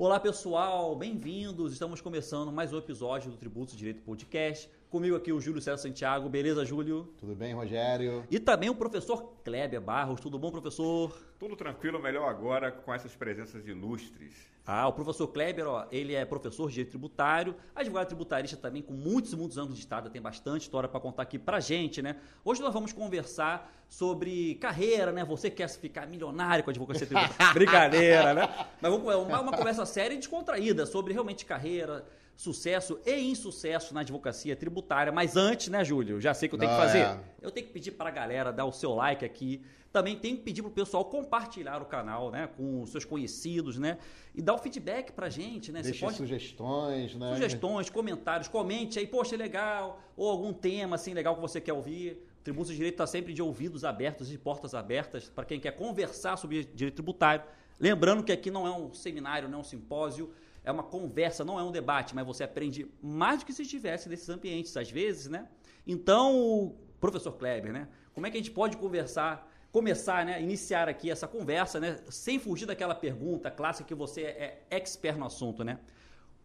Olá pessoal, bem-vindos. Estamos começando mais um episódio do Tributos Direito Podcast. Comigo aqui o Júlio César Santiago. Beleza, Júlio? Tudo bem, Rogério? E também o professor Kleber Barros. Tudo bom, professor? Tudo tranquilo, melhor agora com essas presenças ilustres. Ah, o professor Kleber, ó, ele é professor de direito tributário, advogado tributarista também com muitos e muitos anos de estrada, tem bastante história para contar aqui pra gente, né? Hoje nós vamos conversar sobre carreira, né? Você quer ficar milionário com a advocacia tributária? Brincadeira, né? Mas vamos uma, uma conversa séria e descontraída sobre realmente carreira, sucesso e insucesso na advocacia tributária. Mas antes, né, Júlio? Já sei que eu tenho que fazer. É. Eu tenho que pedir para a galera dar o seu like aqui. Também tenho que pedir para o pessoal compartilhar o canal, né, com os seus conhecidos, né, e dar o feedback para a gente, né. Deixe pode... sugestões, né? Sugestões, comentários, comente aí, poxa, é legal, ou algum tema assim legal que você quer ouvir. O Tributo de Direito está sempre de ouvidos abertos e portas abertas para quem quer conversar sobre direito tributário. Lembrando que aqui não é um seminário, não é um simpósio é uma conversa, não é um debate, mas você aprende mais do que se estivesse nesses ambientes, às vezes, né? Então, professor Kleber, né? Como é que a gente pode conversar, começar, né? Iniciar aqui essa conversa, né? Sem fugir daquela pergunta clássica que você é expert no assunto, né?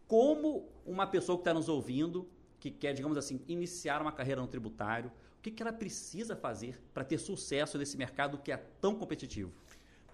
Como uma pessoa que está nos ouvindo, que quer, digamos assim, iniciar uma carreira no tributário, o que, que ela precisa fazer para ter sucesso nesse mercado que é tão competitivo?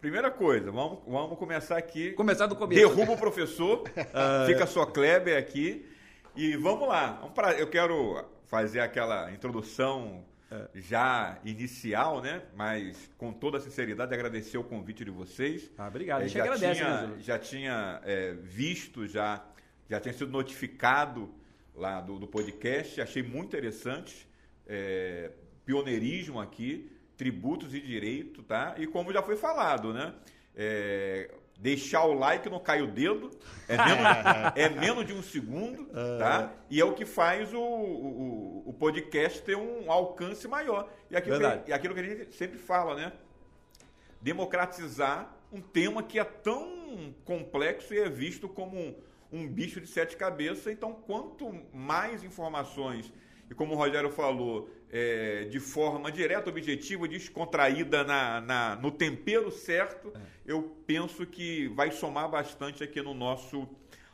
Primeira coisa, vamos, vamos começar aqui. Começar do começo. Derruba o professor, fica só Kleber aqui. E vamos lá. Eu quero fazer aquela introdução uh... já inicial, né? Mas com toda a sinceridade, agradecer o convite de vocês. Ah, obrigado. É, já, agradece, tinha, né, já tinha é, visto, já, já tinha sido notificado lá do, do podcast. Achei muito interessante. É, pioneirismo aqui tributos e direito, tá? E como já foi falado, né? É, deixar o like não cai o dedo, é menos, é menos de um segundo, tá? E é o que faz o, o, o podcast ter um alcance maior. E aquilo, que, e aquilo que a gente sempre fala, né? Democratizar um tema que é tão complexo e é visto como um, um bicho de sete cabeças. Então, quanto mais informações, e como o Rogério falou, é, de forma direta, objetiva, descontraída na, na, no tempero certo, é. eu penso que vai somar bastante aqui no nosso,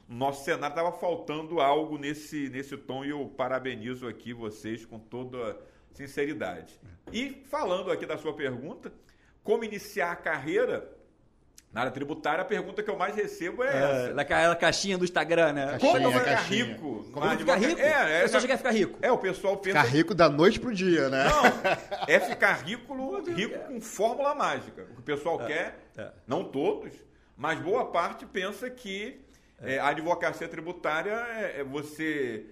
nosso cenário. Estava faltando algo nesse, nesse tom e eu parabenizo aqui vocês com toda sinceridade. É. E falando aqui da sua pergunta, como iniciar a carreira, na área tributária, a pergunta que eu mais recebo é, é essa. Naquela caixinha do Instagram, né? Caixinha, Como ficar caixinha. rico? Como ficar rico? É, é, o pessoal já quer ficar rico. É, o pessoal pensa... Ficar rico da noite pro dia, né? Não, é ficar rico, rico com fórmula mágica. O que o pessoal é, quer, é. não todos, mas boa parte pensa que é. a advocacia tributária é, você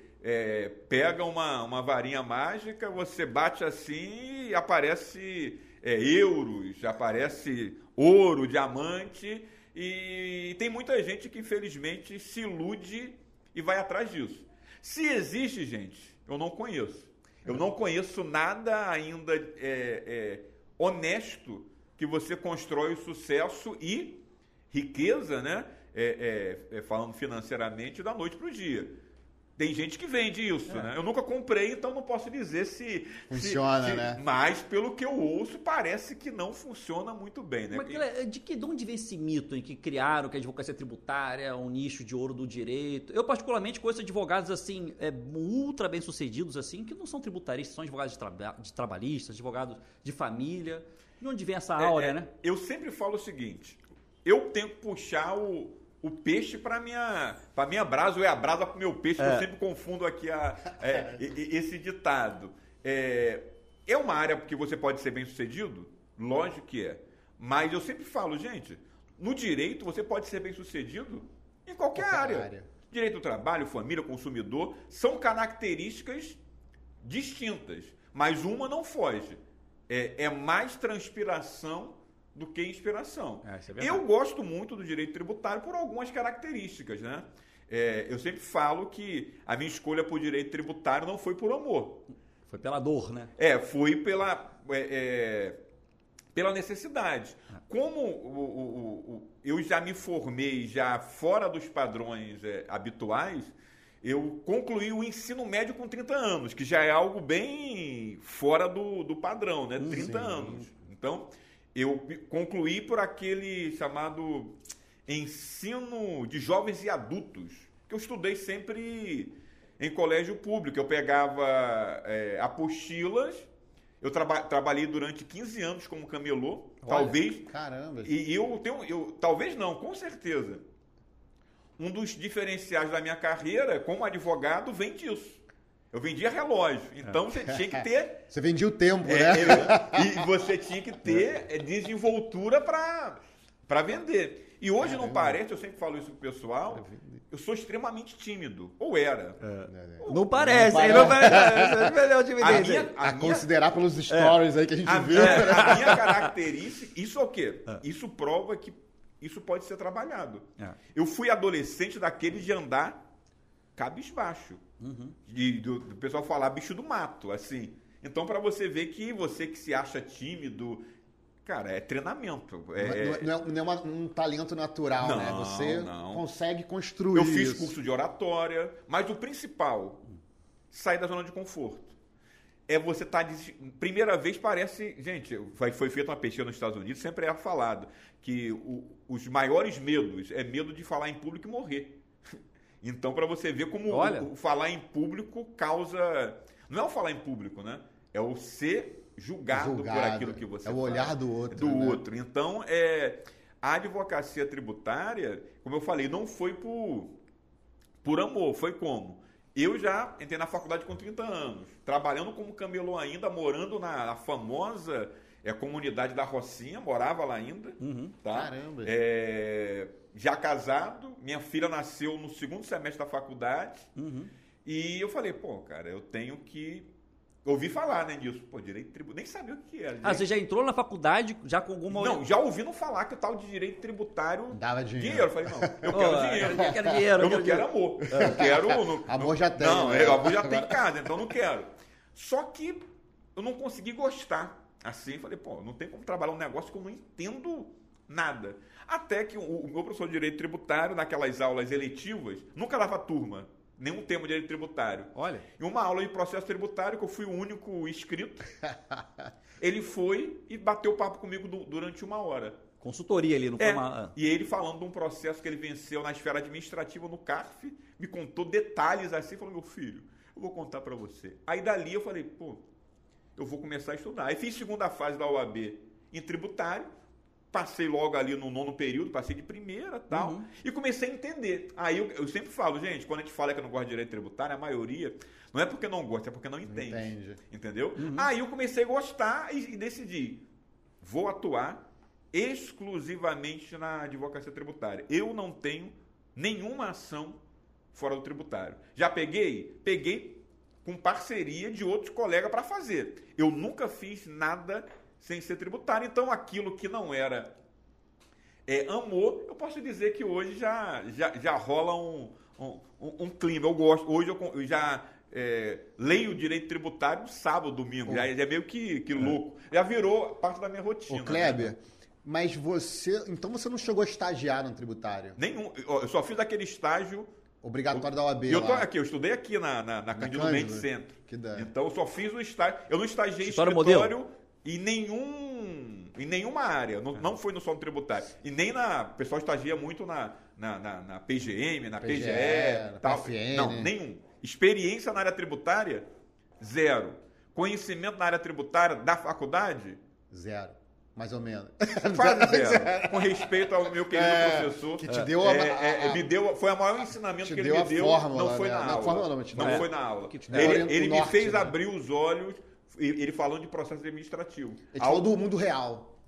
pega uma, uma varinha mágica, você bate assim e aparece euros, aparece ouro, diamante, e tem muita gente que infelizmente se ilude e vai atrás disso. Se existe, gente, eu não conheço. Eu não conheço nada ainda é, é, honesto que você constrói sucesso e riqueza, né? É, é, é falando financeiramente, da noite para o dia. Tem gente que vende isso, é. né? Eu nunca comprei, então não posso dizer se funciona, se, se, né? Mas pelo que eu ouço, parece que não funciona muito bem, né? Mas, de que de onde vem esse mito em que criaram que a advocacia tributária é um nicho de ouro do direito? Eu particularmente conheço advogados assim, é, ultra bem sucedidos assim, que não são tributaristas, são advogados de, traba de trabalhistas, advogados de família. De onde vem essa áurea, é, é, né? Eu sempre falo o seguinte: eu tenho que puxar o o peixe para minha para minha brasa ou é a brasa para o meu peixe. É. Eu sempre confundo aqui a, é, esse ditado. É, é uma área que você pode ser bem sucedido? Lógico que é. Mas eu sempre falo, gente, no direito você pode ser bem sucedido em qualquer, qualquer área. área. Direito do trabalho, família, consumidor, são características distintas. Mas uma não foge. É, é mais transpiração do que inspiração. É, é eu gosto muito do direito tributário por algumas características, né? É, eu sempre falo que a minha escolha por direito tributário não foi por amor. Foi pela dor, né? É, foi pela, é, é pela necessidade. Como o, o, o, eu já me formei já fora dos padrões é, habituais, eu concluí o ensino médio com 30 anos, que já é algo bem fora do, do padrão, né? 30 Sim. anos. Então, eu concluí por aquele chamado ensino de jovens e adultos, que eu estudei sempre em colégio público. Eu pegava é, apostilas, eu traba trabalhei durante 15 anos como camelô, Olha, talvez. Caramba. E eu tenho, eu, talvez não, com certeza. Um dos diferenciais da minha carreira como advogado vem disso. Eu vendia relógio. Então você tinha que ter. Você vendia o tempo, é, né? e você tinha que ter é, desenvoltura para vender. E hoje não parece, eu sempre falo isso pro pessoal, eu sou extremamente tímido. Ou era. É. Não parece, não parece. Não parece. a minha, a, a minha, considerar pelos stories é. aí que a gente a, viu. a minha característica, isso é o quê? É. Isso prova que isso pode ser trabalhado. É. Eu fui adolescente daqueles de andar cabisbaixo. Uhum. De, do, do pessoal falar bicho do mato, assim. Então, para você ver que você que se acha tímido, cara, é treinamento. É, não, é, não é uma, um talento natural, né? não, né? Você não. consegue construir. Eu fiz curso de oratória, mas o principal, sair da zona de conforto. É você estar. Tá, primeira vez parece. Gente, foi feita uma pesquisa nos Estados Unidos, sempre é falado que o, os maiores medos é medo de falar em público e morrer. Então, para você ver como o, o, falar em público causa. Não é o falar em público, né? É o ser julgado, julgado. por aquilo que você É o olhar do outro. Do né? outro. Então, é, a advocacia tributária, como eu falei, não foi por, por amor, foi como? Eu já entrei na faculdade com 30 anos, trabalhando como camelô ainda, morando na, na famosa é, comunidade da Rocinha, morava lá ainda. Uhum. Tá? Caramba! É, já casado, minha filha nasceu no segundo semestre da faculdade. Uhum. E eu falei, pô, cara, eu tenho que Ouvi falar, né, disso. Pô, direito tributário. Nem sabia o que era. Ah, você já entrou na faculdade já com alguma. Não, já ouvindo falar que o tal de direito tributário. Dava dinheiro. dinheiro. Eu falei, não, eu quero dinheiro. Eu quero dinheiro. Eu, não quero amor. Eu quero. Não, amor já tem. Não, né? amor já tem em casa, então não quero. Só que eu não consegui gostar. Assim, falei, pô, não tem como trabalhar um negócio que eu não entendo nada. Até que o, o meu professor de direito tributário, naquelas aulas eletivas, nunca dava turma nenhum tema de direito tributário. Olha. Em uma aula de processo tributário, que eu fui o único inscrito, ele foi e bateu papo comigo durante uma hora. Consultoria ali, não foi é, uma... E ele falando de um processo que ele venceu na esfera administrativa no CARF, me contou detalhes assim, falou, meu filho, eu vou contar para você. Aí dali eu falei, pô, eu vou começar a estudar. Aí fiz segunda fase da OAB em tributário, passei logo ali no nono período, passei de primeira tal, uhum. e comecei a entender. Aí eu, eu, sempre falo, gente, quando a gente fala que não gosta de direito tributário, a maioria não é porque não gosta, é porque não entende. entende. Entendeu? Uhum. Aí eu comecei a gostar e, e decidi, vou atuar exclusivamente na advocacia tributária. Eu não tenho nenhuma ação fora do tributário. Já peguei? Peguei com parceria de outros colegas para fazer. Eu nunca fiz nada sem ser tributário. Então, aquilo que não era é, amor, eu posso dizer que hoje já, já, já rola um, um, um clima. Eu gosto. Hoje eu, eu já é, leio direito tributário sábado, domingo. Já, já é meio que, que louco. Já virou parte da minha rotina. Ô, Kleber, né? mas você. Então você não chegou a estagiar no tributário? Nenhum. Eu só fiz aquele estágio. Obrigatório da OAB. Eu tô aqui, eu estudei aqui na, na, na Cândido Mendes Centro. Então eu só fiz o estágio. Eu não estagiei História escritório. Modelo e nenhum, em nenhuma área, não, não foi no solo tributário. E nem na. O pessoal estagia muito na, na, na, na PGM, na PGE, PGE tal. PFN. Não, nenhum. Experiência na área tributária, zero. Conhecimento na área tributária da faculdade? Zero. Mais ou menos. Quase zero. Com respeito ao meu querido é, professor. Que te deu a, é, é, me deu, Foi o maior ensinamento que ele me deu. Fórmula, não foi né? na aula. Fórmula, não, não foi na aula. Ele, ele me fez né? abrir os olhos ele falando de processo administrativo. Ele falou do mundo real.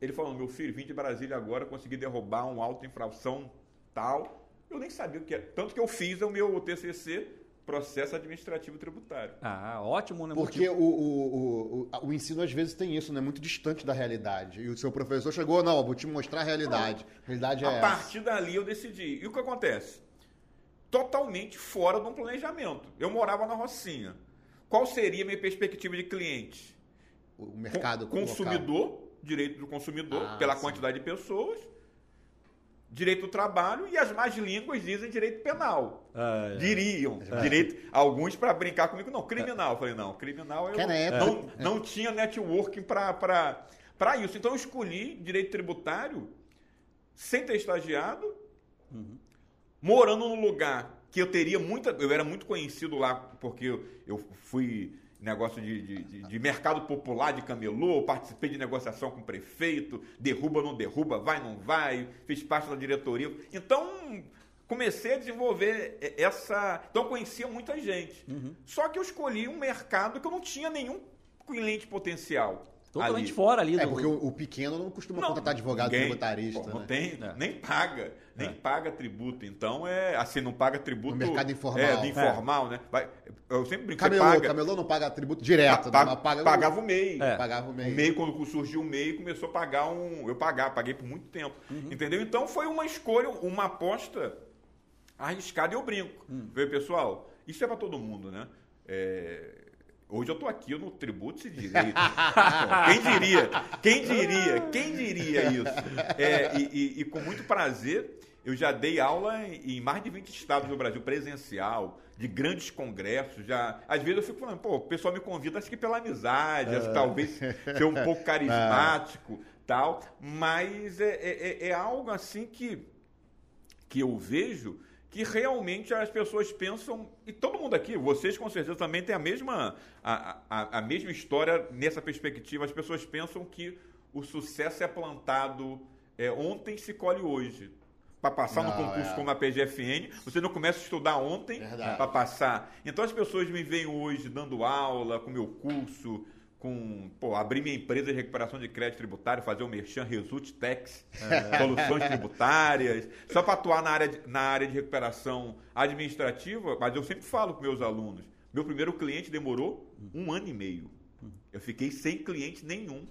Ele falou, meu filho, vim de Brasília agora, consegui derrubar um auto infração tal. Eu nem sabia o que era. Tanto que eu fiz o meu TCC, processo administrativo tributário. Ah, ótimo, né? Porque o, o, o, o, ensino às vezes tem isso, né? Muito distante da realidade. E o seu professor chegou, não, vou te mostrar a realidade. A realidade é A essa. partir dali eu decidi. E o que acontece? Totalmente fora de um planejamento. Eu morava na Rocinha. Qual seria a minha perspectiva de cliente? O mercado consumidor, local. direito do consumidor, ah, pela sim. quantidade de pessoas, direito do trabalho e as más línguas dizem direito penal. Ah, é. Diriam. É. Direito, alguns para brincar comigo, não, criminal. Eu falei, não, criminal eu não, é. não tinha networking para isso. Então eu escolhi direito tributário sem ter estagiado, uhum. morando num lugar que eu teria muita. Eu era muito conhecido lá, porque eu, eu fui negócio de, de, de, mercado popular de camelô, participei de negociação com o prefeito, derruba, não derruba, vai, não vai, fiz parte da diretoria. Então, comecei a desenvolver essa. Então, conhecia muita gente. Uhum. Só que eu escolhi um mercado que eu não tinha nenhum cliente potencial. Totalmente ali. fora ali. É, do... porque o, o, pequeno não costuma não, contratar advogado ninguém, tributarista. Pô, não né? tem, é. nem paga, nem é. paga tributo. Então, é assim, não paga tributo... No mercado informal. É, do informal, né? Vai, eu sempre brinco, camelô, paga... Camelô não paga tributo direto, pa, né? paga, pagava o MEI. É. Pagava o MEI. O MEI, quando surgiu o MEI, começou a pagar um... Eu pagava, paguei por muito tempo. Uhum. Entendeu? Então, foi uma escolha, uma aposta arriscada e eu brinco. Hum. Viu, pessoal? Isso é para todo mundo, né? É Hoje eu estou aqui no Tributos e Direito. quem diria? Quem diria? Quem diria isso? É, e, e, e, com muito prazer, eu já dei aula em, em, mais de 20 estados do Brasil, presencial, de grandes congressos. Já, às vezes eu fico falando, pô, o pessoal me convida, acho que pela amizade, acho que talvez ser um pouco carismático, tal. Mas é, é, é, é algo assim que, que eu vejo que realmente as pessoas pensam, e todo mundo aqui, vocês com certeza também têm a mesma, a, a, a mesma história nessa perspectiva, as pessoas pensam que o sucesso é plantado é, ontem se colhe hoje. Para passar não, no concurso é. como a PGFN, você não começa a estudar ontem para passar. Então as pessoas me veem hoje dando aula com meu curso, com pô, abrir minha empresa de recuperação de crédito tributário, fazer o Merchan Result Tax, é. soluções tributárias, só para atuar na área, de, na área de recuperação administrativa, mas eu sempre falo com meus alunos, meu primeiro cliente demorou um ano e meio. Eu fiquei sem cliente nenhum.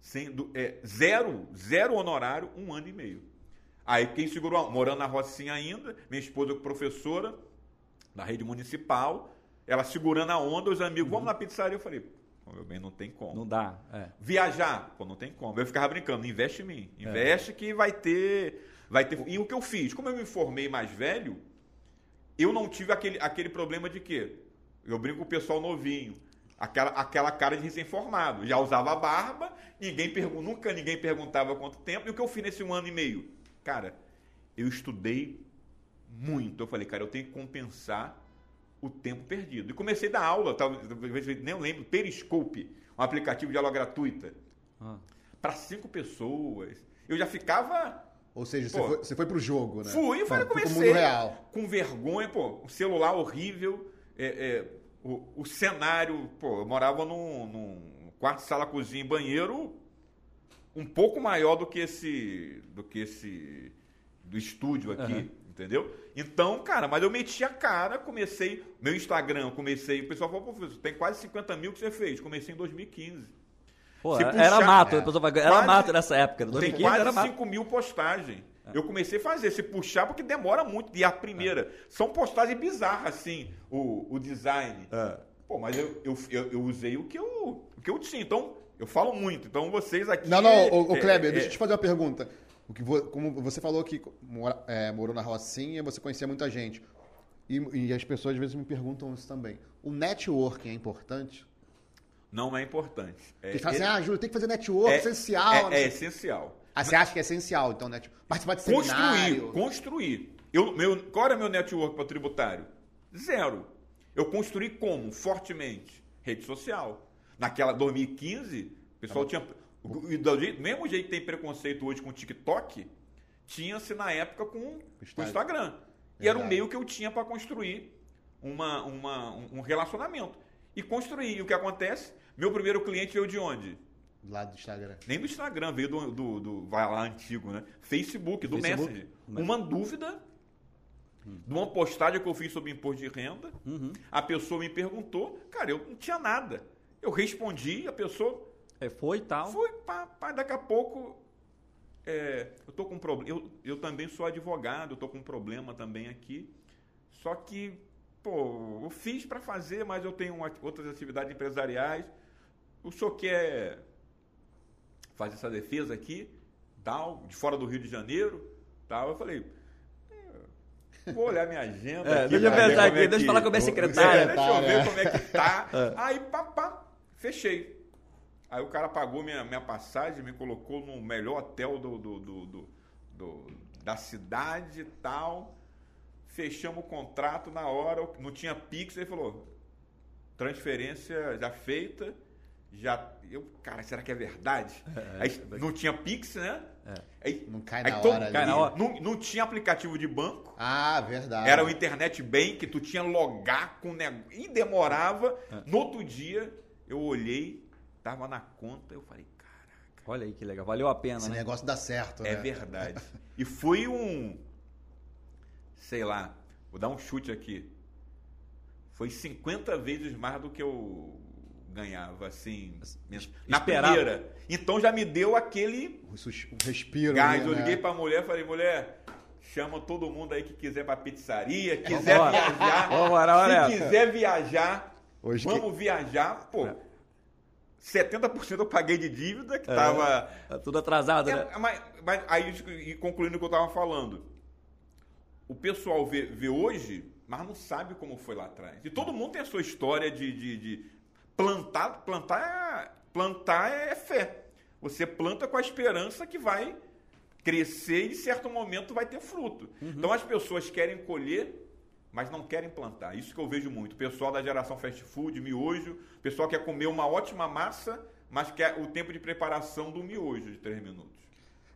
Sem, é, zero, zero honorário, um ano e meio. Aí quem segurou, morando na Rocinha ainda, minha esposa professora da rede municipal, ela segurando a onda, os amigos, vamos na pizzaria. Eu falei, meu bem, não tem como. Não dá. É. Viajar, pô, não tem como. Eu ficava brincando, investe em mim. É. Investe é. que vai ter, vai ter. E o que eu fiz? Como eu me formei mais velho, eu não tive aquele, aquele problema de quê? Eu brinco com o pessoal novinho. Aquela, aquela cara de recém-formado. Já usava barba, ninguém pergun nunca ninguém perguntava quanto tempo. E o que eu fiz nesse um ano e meio? Cara, eu estudei muito. Eu falei, cara, eu tenho que compensar o tempo perdido. E comecei a dar aula, talvez nem lembro, Periscope, um aplicativo de aula gratuita, ah. para cinco pessoas. Eu já ficava. Ou seja, pô, você, foi, você foi pro jogo, né? Fui, foi, comecei. mundo real. Com vergonha, pô, um celular horrível, é, é, o, o, cenário, pô, eu morava num, num quarto, sala, cozinha e banheiro um pouco maior do que esse. do que esse. do estúdio aqui. Uhum. Entendeu? Então, cara, mas eu meti a cara, comecei. Meu Instagram, comecei. O pessoal falou, professor, tem quase 50 mil que você fez. Comecei em 2015. Pô, puxar, era mato, é, era quase, mato nessa época. 2015 tem quase era 5 mil postagens. É. Eu comecei a fazer, se puxar, porque demora muito. E a primeira. É. São postagens bizarras, assim, o, o design. É. Pô, mas eu, eu, eu, eu, usei o que eu, o que eu tinha. Então, eu falo muito. Então, vocês aqui. Não, não, o, o Kleber, é, deixa eu te fazer uma pergunta. O que, como você falou que mora, é, morou na Rocinha, você conhecia muita gente. E, e, as pessoas às vezes me perguntam isso também. O networking é importante? Não é importante. É, Eles falam assim, ah, Júlio, tem que fazer network, é, essencial. É, é essencial. Ah, você acha que é essencial, então, net... participar de construir, seminário? Construir. Eu, meu, qual era meu network para tributário? Zero. Eu construí como? Fortemente. Rede social. Naquela 2015, o pessoal tá tinha e do mesmo jeito que tem preconceito hoje com o TikTok, tinha-se na época com o Instagram. E era um meio que eu tinha para construir uma, uma, um relacionamento. E construir. E o que acontece? Meu primeiro cliente veio de onde? Lá do Instagram. Nem do Instagram, veio do, do, do vai lá antigo, né? Facebook, do Facebook? Messenger. Uma dúvida hum. de uma postagem que eu fiz sobre imposto de renda. Uhum. A pessoa me perguntou, cara, eu não tinha nada. Eu respondi, a pessoa é, foi e tal. Foi, pá, pá, daqui a pouco. É, eu tô com um problema. Eu, eu também sou advogado, eu tô com um problema também aqui. Só que, pô, eu fiz para fazer, mas eu tenho uma, outras atividades empresariais. O senhor quer fazer essa defesa aqui, tal, de fora do Rio de Janeiro, tal. Eu falei, é, Vou olhar minha agenda. É, aqui, deixa eu pensar aqui, deixa eu falar com a minha secretária. Deixa eu ver como é que tá. É. Aí, papá, fechei. Aí o cara pagou minha, minha passagem, me colocou no melhor hotel do, do, do, do, do, da cidade e tal. Fechamos o contrato na hora, não tinha Pix, ele falou, transferência já feita, já. Eu, cara, será que é verdade? É, aí, é não tinha Pix, né? É. Aí, não cai, na, todo, hora cai na hora. Não, não tinha aplicativo de banco. Ah, verdade. Era o internet bank, tu tinha logar com negócio. E demorava. É. No outro dia, eu olhei, tava na conta, eu falei, caraca. Olha aí que legal, valeu a pena, Esse né? negócio dá certo, É né? verdade. e foi um. Sei lá, vou dar um chute aqui. Foi 50 vezes mais do que eu ganhava, assim, na Esperava. primeira. Então já me deu aquele o respiro. Gás. eu liguei né? pra mulher falei, mulher, chama todo mundo aí que quiser pra pizzaria, quiser Vambora. viajar. Vambora, se quiser viajar, Hoje vamos que... viajar. Pô, é. 70% eu paguei de dívida, que é, tava. Tá tudo atrasado, é, né? Mas, mas, aí, concluindo o que eu tava falando. O pessoal vê, vê hoje, mas não sabe como foi lá atrás. E todo mundo tem a sua história de, de, de plantar, plantar, é, plantar é fé. Você planta com a esperança que vai crescer e em certo momento vai ter fruto. Uhum. Então as pessoas querem colher, mas não querem plantar. Isso que eu vejo muito. Pessoal da geração fast food, miojo, pessoal quer comer uma ótima massa, mas quer o tempo de preparação do miojo de três minutos.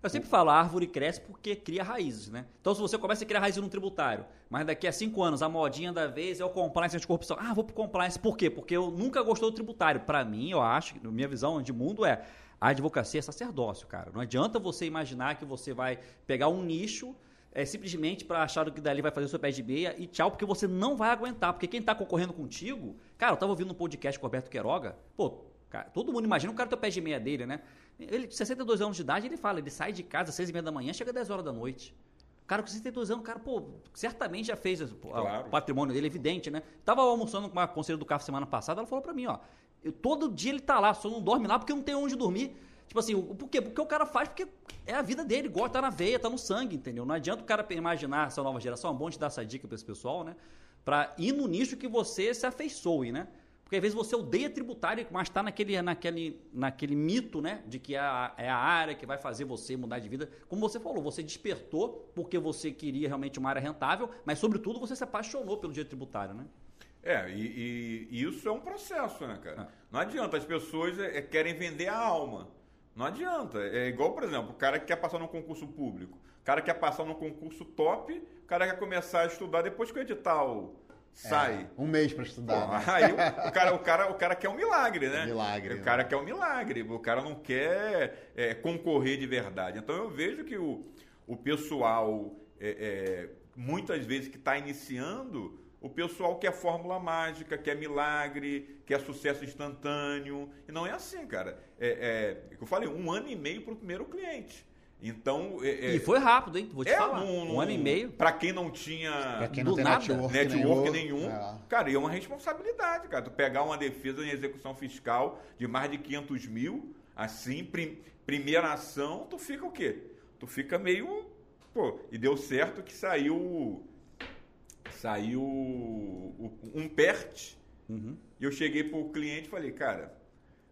Eu sempre falo, a árvore cresce porque cria raízes, né? Então, se você começa a criar raízes no tributário, mas daqui a cinco anos a modinha da vez é o compliance anticorrupção. Ah, vou pro compliance. Por quê? Porque eu nunca gostou do tributário. Para mim, eu acho, na minha visão de mundo é a advocacia é sacerdócio, cara. Não adianta você imaginar que você vai pegar um nicho é, simplesmente para achar que dali vai fazer o seu pé de meia e tchau, porque você não vai aguentar. Porque quem está concorrendo contigo. Cara, eu tava ouvindo um podcast com o Roberto Queiroga. Pô, cara, todo mundo imagina o cara ter o pé de meia dele, né? Ele, 62 anos de idade, ele fala, ele sai de casa às 6 e meia da manhã, chega às 10 horas da noite. O cara com 62 anos, o cara, pô, certamente já fez pô, claro. o patrimônio dele, evidente, né? Tava almoçando com uma conselheira do CAF semana passada, ela falou para mim, ó, eu, todo dia ele tá lá, só não dorme lá porque não tem onde dormir. Tipo assim, por quê? Porque o cara faz porque é a vida dele, gosta, tá na veia, tá no sangue, entendeu? Não adianta o cara imaginar essa nova geração, é bom te dar essa dica para esse pessoal, né? Pra ir no nicho que você se afeiçoe, né? Porque às vezes você odeia tributário, mas está naquele, naquele, naquele mito, né? De que é a, é a área que vai fazer você mudar de vida. Como você falou, você despertou porque você queria realmente uma área rentável, mas sobretudo você se apaixonou pelo direito tributário, né? É, e, e isso é um processo, né, cara? É. Não adianta, as pessoas é, é, querem vender a alma. Não adianta. É igual, por exemplo, o cara que quer passar num concurso público. O cara quer passar num concurso top, o cara quer começar a estudar depois que o edital sai. É, um mês para estudar. Pô, né? Aí o, o, cara, o, cara, o cara quer um milagre, né? milagre. O cara né? quer um milagre. O cara não quer é, concorrer de verdade. Então eu vejo que o, o pessoal, é, é muitas vezes que está iniciando, o pessoal quer fórmula mágica, quer milagre, quer sucesso instantâneo. E não é assim, cara. É, é, eu falei, um ano e meio para o primeiro cliente. Então. É, é, e foi rápido, hein? Vou te é, falar. um ano e meio. Para quem não tinha. Pra quem não tem nada, network, network nenhum. nenhum é. Cara, e é uma responsabilidade, cara. Tu pegar uma defesa em execução fiscal de mais de 500 mil, assim, prim, primeira ação, tu fica o quê? Tu fica meio. Pô, e deu certo que saiu. Saiu um PERT. Uhum. E eu cheguei pro cliente e falei, cara,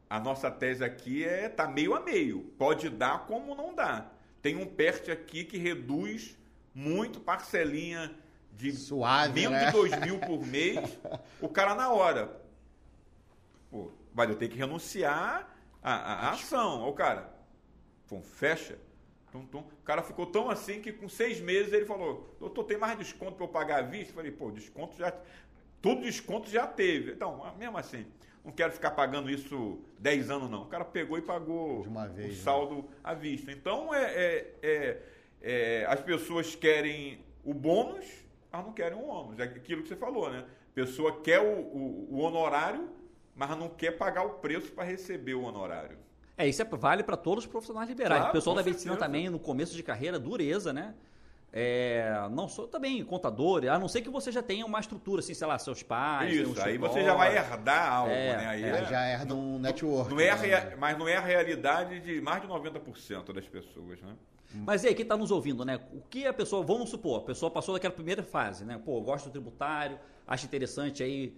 a nossa tese aqui é tá meio a meio. Pode dar como não dá. Tem um PERT aqui que reduz muito parcelinha de Suave, menos né? de 2 mil por mês. o cara na hora. Pô, vai eu ter que renunciar à, à ação. o cara, pô, fecha. Tum, tum. O cara ficou tão assim que com seis meses ele falou: Doutor, tem mais desconto para eu pagar à vista? Eu falei: Pô, desconto já. Todo desconto já teve. Então, mesmo assim, não quero ficar pagando isso 10 anos, não. O cara pegou e pagou vez, o né? saldo né? à vista. Então, é, é, é, é, as pessoas querem o bônus, mas não querem o ônus. É aquilo que você falou, né? A pessoa quer o, o, o honorário, mas não quer pagar o preço para receber o honorário. É, isso é, vale para todos os profissionais liberais. Claro, o pessoal da medicina também, no começo de carreira, dureza, né? É, não sou também contador, a não ser que você já tenha uma estrutura, assim, sei lá, seus pais. Isso, um aí você já vai herdar algo, é, né? Aí é, já herda um network. Não é né? Mas não é a realidade de mais de 90% das pessoas, né? Mas e aí, quem está nos ouvindo, né? O que a pessoa, vamos supor, a pessoa passou daquela primeira fase, né? Pô, gosto do tributário, acho interessante aí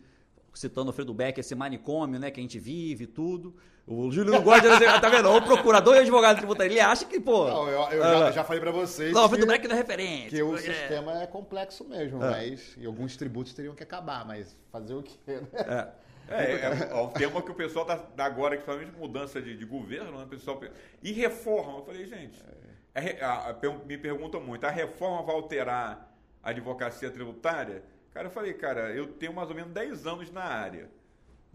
citando o Fredo Beck, esse manicômio, né, que a gente vive, tudo. O Júlio não gosta de tá vendo? O procurador e o advogado tributário, ele acha que, pô. Não, eu, eu já, ah. já, falei para vocês. Não, o Fredo Beck não é referente. Que o é. sistema é complexo mesmo, é. mas. E alguns tributos teriam que acabar, mas fazer o quê, né? É. É, é, é um tema que o pessoal tá, da agora, principalmente mudança de, de governo, né? O pessoal. E reforma. Eu falei, gente, é, a, a, me perguntam muito, a reforma vai alterar a advocacia tributária? Cara, eu falei, cara, eu tenho mais ou menos 10 anos na área.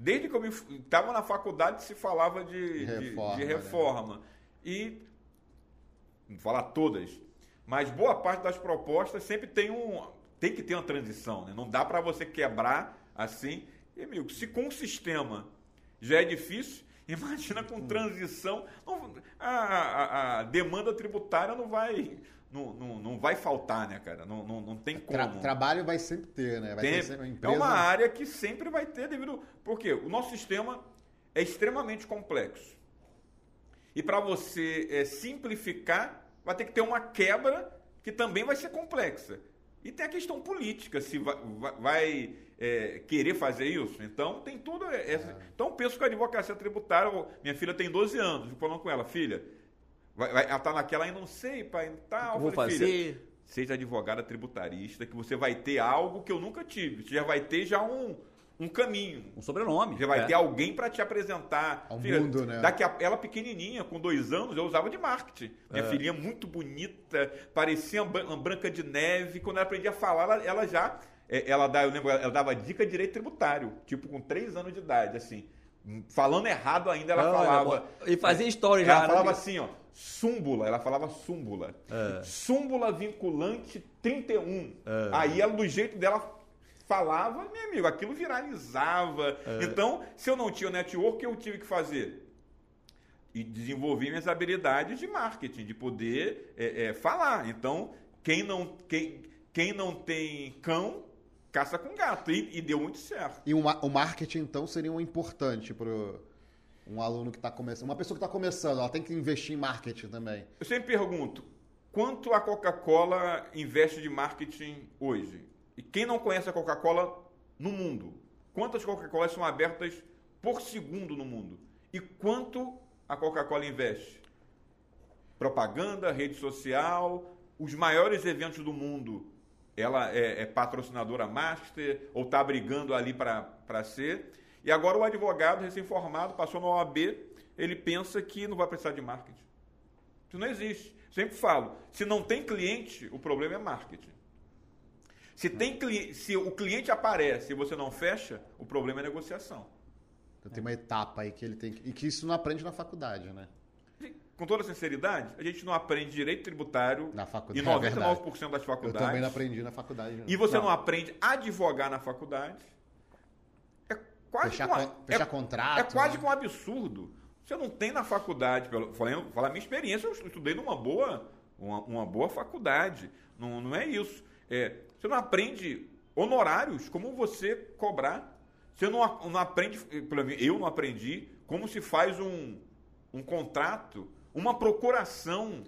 Desde que eu estava na faculdade se falava de reforma. De, de reforma. Né? E, não vou falar todas, mas boa parte das propostas sempre tem um. Tem que ter uma transição, né? Não dá para você quebrar assim. E, amigo, se com o sistema já é difícil, imagina com transição. Não, a, a, a demanda tributária não vai não, não, não vai faltar, né, cara? Não, não, não tem como. Tra trabalho vai sempre ter, né? Vai ter sempre empresa... É uma área que sempre vai ter devido. Porque o nosso sistema é extremamente complexo. E para você é, simplificar, vai ter que ter uma quebra que também vai ser complexa. E tem a questão política, se vai, vai é, querer fazer isso. Então, tem tudo. Essa... É. Então, penso que a advocacia tributária. Minha filha tem 12 anos, falando com ela, filha Vai, vai, ela tá naquela e não sei, pai, tal. Vou falei, fazer. seja advogada tributarista, que você vai ter algo que eu nunca tive. Você já vai ter já um, um caminho. Um sobrenome. Você vai é. ter alguém para te apresentar. Ao filha, mundo, né? Daqui a, ela pequenininha, com dois anos, eu usava de marketing. Minha é. filhinha muito bonita, parecia uma branca de neve. Quando ela aprendia a falar, ela, ela já... É, ela, dá, eu lembro, ela dava dica de direito tributário, tipo com três anos de idade, assim. Falando errado ainda, ela falava. E fazia história já. Ela né? falava assim, ó súmbula, ela falava súmbula. É. Súmbula vinculante 31. É. Aí ela, do jeito dela falava, meu amigo, aquilo viralizava. É. Então, se eu não tinha o network, o que eu tive que fazer? E desenvolver minhas habilidades de marketing, de poder é, é, falar. Então, quem não, quem, quem não tem cão, caça com gato. E, e deu muito certo. E o marketing, então, seria um importante para um aluno que está começando, uma pessoa que está começando, ela tem que investir em marketing também. Eu sempre pergunto, quanto a Coca-Cola investe de marketing hoje? E quem não conhece a Coca-Cola no mundo? Quantas Coca-Colas são abertas por segundo no mundo? E quanto a Coca-Cola investe? Propaganda, rede social, os maiores eventos do mundo, ela é, é patrocinadora master ou está brigando ali para ser. E agora o advogado recém-formado passou no OAB, ele pensa que não vai precisar de marketing. Isso não existe. Sempre falo, se não tem cliente, o problema é marketing. Se, tem, se o cliente aparece e você não fecha, o problema é negociação. Então tem uma etapa aí que ele tem que. E que isso não aprende na faculdade, né? Com toda sinceridade, a gente não aprende direito tributário na faculdade, em 99% é das faculdades. Eu também não aprendi na faculdade. Não. E você não. não aprende a advogar na faculdade quase fechar, com, fechar é, contrato. É quase né? um absurdo. Você não tem na faculdade, pelo, falando, falar minha experiência, eu estudei numa boa, uma, uma boa faculdade. Não, não é isso. É, você não aprende honorários, como você cobrar. Você não, não aprende, eu não aprendi como se faz um, um contrato, uma procuração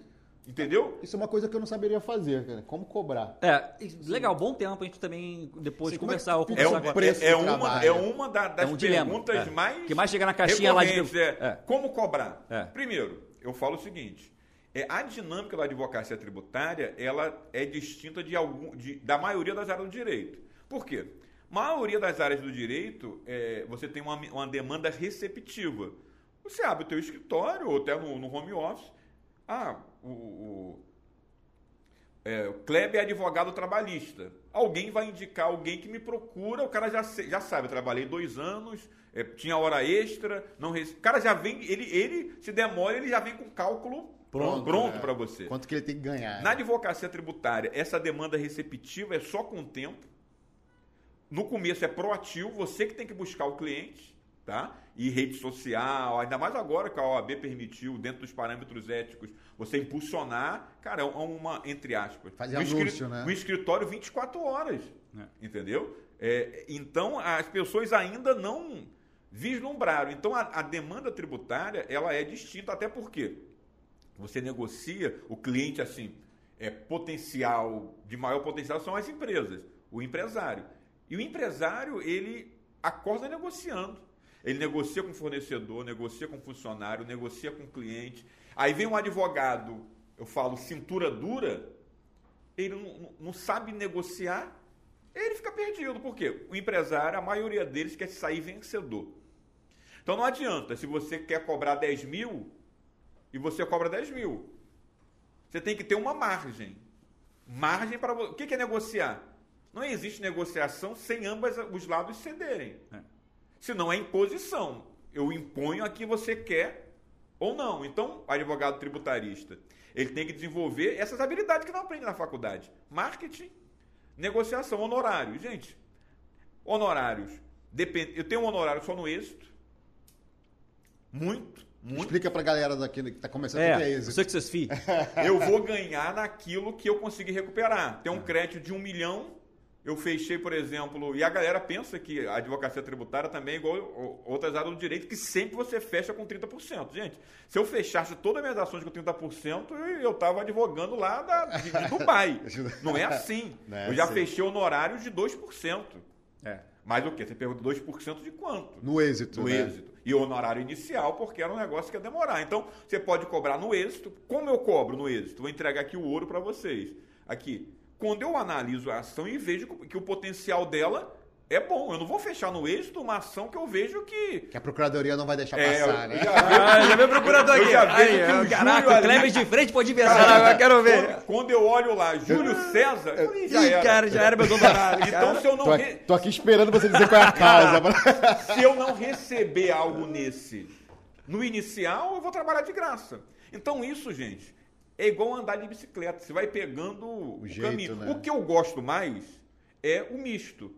Entendeu? Isso é uma coisa que eu não saberia fazer, cara. Como cobrar? É, legal, bom tempo a gente também depois Sim, conversar. É, ou conversar é, um, preço é, é uma, é uma das é um perguntas é. mais. Que mais chega na caixinha lá de. É, é. Como cobrar? Primeiro, eu falo o seguinte: é, a dinâmica da advocacia tributária ela é distinta de algum, de, da maioria das áreas do direito. Por quê? A maioria das áreas do direito, é, você tem uma, uma demanda receptiva. Você abre o teu escritório ou até no, no home office. Ah, o, o, é, o Kleber é advogado trabalhista. Alguém vai indicar alguém que me procura, o cara já, já sabe, eu trabalhei dois anos, é, tinha hora extra, não o cara já vem, ele, ele se demora, ele já vem com cálculo pronto, pronto é. para você. Quanto que ele tem que ganhar. Na advocacia tributária, essa demanda receptiva é só com o tempo. No começo é proativo, você que tem que buscar o cliente, tá? E rede social, ainda mais agora que a OAB permitiu, dentro dos parâmetros éticos, você impulsionar, cara, é uma, entre aspas, Fazer um, anúncio, né? um escritório 24 horas. É. Entendeu? É, então, as pessoas ainda não vislumbraram. Então, a, a, demanda tributária, ela é distinta, até porque você negocia o cliente, assim, é potencial, de maior potencial são as empresas, o empresário. E o empresário, ele acorda negociando. Ele negocia com fornecedor, negocia com funcionário, negocia com cliente. Aí vem um advogado, eu falo cintura dura, ele não, não sabe negociar, ele fica perdido. Por quê? O empresário, a maioria deles quer sair vencedor. Então não adianta, se você quer cobrar 10 mil e você cobra 10 mil, você tem que ter uma margem. Margem para. O que é negociar? Não existe negociação sem ambos os lados cederem. É. Senão é imposição. Eu imponho a que você quer ou não. Então, advogado tributarista, ele tem que desenvolver essas habilidades que não aprende na faculdade. Marketing, negociação, honorários. Gente, honorários. Depende, eu tenho um honorário só no êxito. Muito. Muito. Explica pra galera daqui que tá começando é, o que é êxito. Vocês fi. eu vou ganhar naquilo que eu conseguir recuperar. Tem um é. crédito de um milhão, eu fechei, por exemplo, e a galera pensa que a advocacia tributária também é igual outras áreas do direito, que sempre você fecha com 30%. Gente, se eu fechasse todas as minhas ações com 30%, eu estava advogando lá da, de, de Dubai. Não é assim. Não é eu já assim. fechei honorários de 2%. É. Mas o quê? Você pergunta 2% de quanto? No êxito. No né? êxito. E o honorário inicial, porque era um negócio que ia demorar. Então, você pode cobrar no êxito. Como eu cobro no êxito? Vou entregar aqui o ouro para vocês. Aqui, quando eu analiso a ação e vejo que o potencial dela é bom. Eu não vou fechar no êxito uma ação que eu vejo que. Que a procuradoria não vai deixar é, passar, né? Já, ah, já veio procurador aqui. Aí, caraca, o Cleber de frente pode adversário, agora quero ver. Quando, quando, eu olho lá, Júlio César. Eu, já Ih, era. cara, já era meu doutorado. então, se eu não. Tô, re... tô, aqui esperando você dizer qual é a causa. se eu não receber algo nesse no inicial, eu vou trabalhar de graça. Então, isso, gente, é igual andar de bicicleta. Você vai pegando o, o jeito, caminho. Né? O que eu gosto mais é o misto.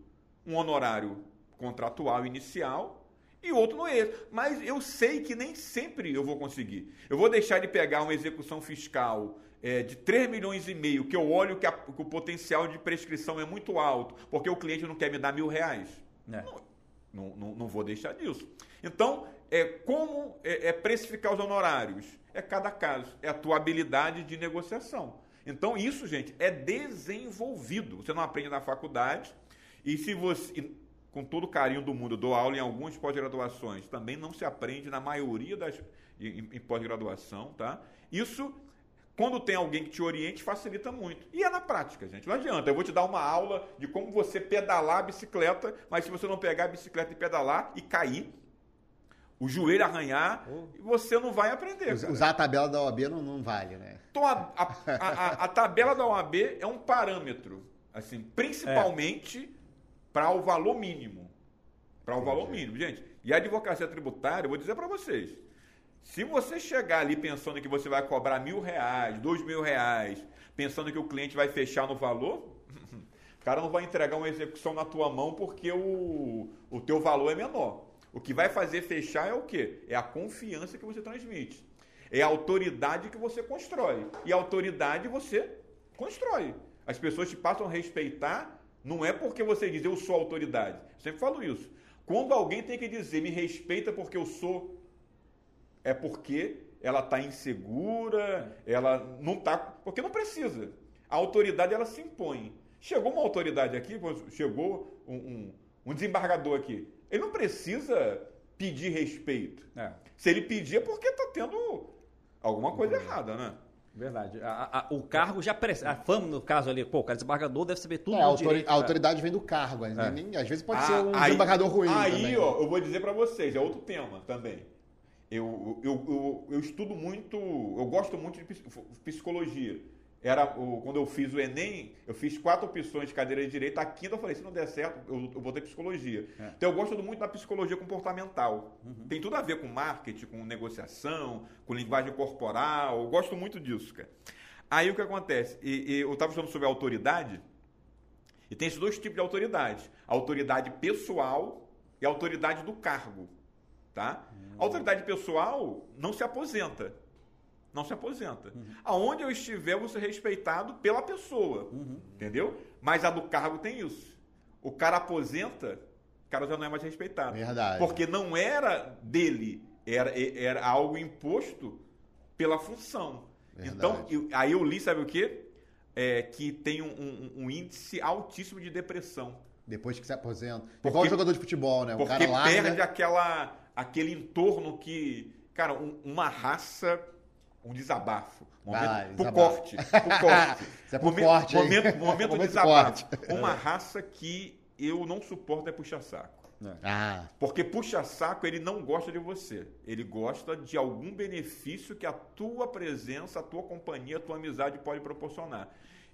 Um honorário contratual inicial e outro no êxito. Mas eu sei que nem sempre eu vou conseguir. Eu vou deixar de pegar uma execução fiscal é, de 3 milhões e meio, que eu olho que, a, que, o potencial de prescrição é muito alto, porque o cliente não quer me dar mil reais. É. Não, não, não, vou deixar disso. Então, é, como é, é precificar os honorários? É cada caso, é a tua habilidade de negociação. Então, isso, gente, é desenvolvido. Você não aprende na faculdade. E se você, com todo o carinho do mundo, dou aula em algumas pós-graduações, também não se aprende na maioria das em, em pós-graduação, tá? Isso, quando tem alguém que te oriente, facilita muito. E é na prática, gente. Não adianta. Eu vou te dar uma aula de como você pedalar a bicicleta, mas se você não pegar a bicicleta e pedalar e cair, o joelho arranhar, oh. e você não vai aprender. Usar cara. a tabela da OAB não, não vale, né? Então, a, a, a, a, tabela da OAB é um parâmetro, assim, principalmente é. para o valor mínimo. Para o valor mínimo. Gente, e a advocacia tributária, eu vou dizer para vocês, se você chegar ali pensando que você vai cobrar mil reais, dois mil reais, pensando que o cliente vai fechar no valor, o cara não vai entregar uma execução na tua mão porque o, o teu valor é menor. O que vai fazer fechar é o quê? É a confiança que você transmite. É a autoridade que você constrói. E a autoridade você constrói. As pessoas te passam a respeitar, não é porque você diz eu sou autoridade. Eu sempre falo isso. Quando alguém tem que dizer me respeita porque eu sou, é porque ela está insegura, ela não está. Porque não precisa. A autoridade ela se impõe. Chegou uma autoridade aqui, chegou um, um, um desembargador aqui. Ele não precisa pedir respeito. É. Se ele pedir é porque está tendo alguma coisa uhum. errada, né? Verdade. A, a, o cargo já precisa. A fama, no caso ali, pô, o cara desembargador deve saber tudo. É, a, autori a autoridade vem do cargo. É. Nem, às vezes pode ah, ser um aí, desembargador ruim. Aí, também. ó, eu vou dizer para vocês, é outro tema também. Eu, eu, eu, eu, estudo muito, eu gosto muito de psicologia. Era o, quando eu fiz o Enem, eu fiz quatro opções de cadeira de direito. A quinta eu falei, se não der certo, eu, eu vou ter psicologia. É. Então eu gosto muito da psicologia comportamental. Uhum. Tem tudo a ver com marketing, com negociação, com linguagem corporal. Eu gosto muito disso, cara. Aí o que acontece? E, e eu estava falando sobre autoridade, e tem esses dois tipos de autoridade: a autoridade pessoal e a autoridade do cargo. Tá? Uhum. A autoridade pessoal não se aposenta não se aposenta. Uhum. Aonde eu estiver, eu vou ser respeitado pela pessoa. Uhum. Entendeu? Mas a do cargo tem isso. O cara aposenta, o cara já não é mais respeitado. Verdade. Porque não era dele, era, era algo imposto pela função. Verdade. Então, eu, aí eu li, sabe o quê? É, que tem um, um, um, índice altíssimo de depressão. Depois que se aposenta. Porque, Igual jogador de futebol, né? O porque cara larga... perde aquela, aquele entorno que... Cara, um, uma raça... Um desabafo. Momento, ah, pro corte. Pro corte. É pro momento, corte, momento, momento, momento desabafo. Corte. Uma raça que eu não suporto é puxa-saco. É. Ah. Porque puxa-saco, ele não gosta de você. Ele gosta de algum benefício que a tua presença, a tua companhia, a tua amizade pode proporcionar.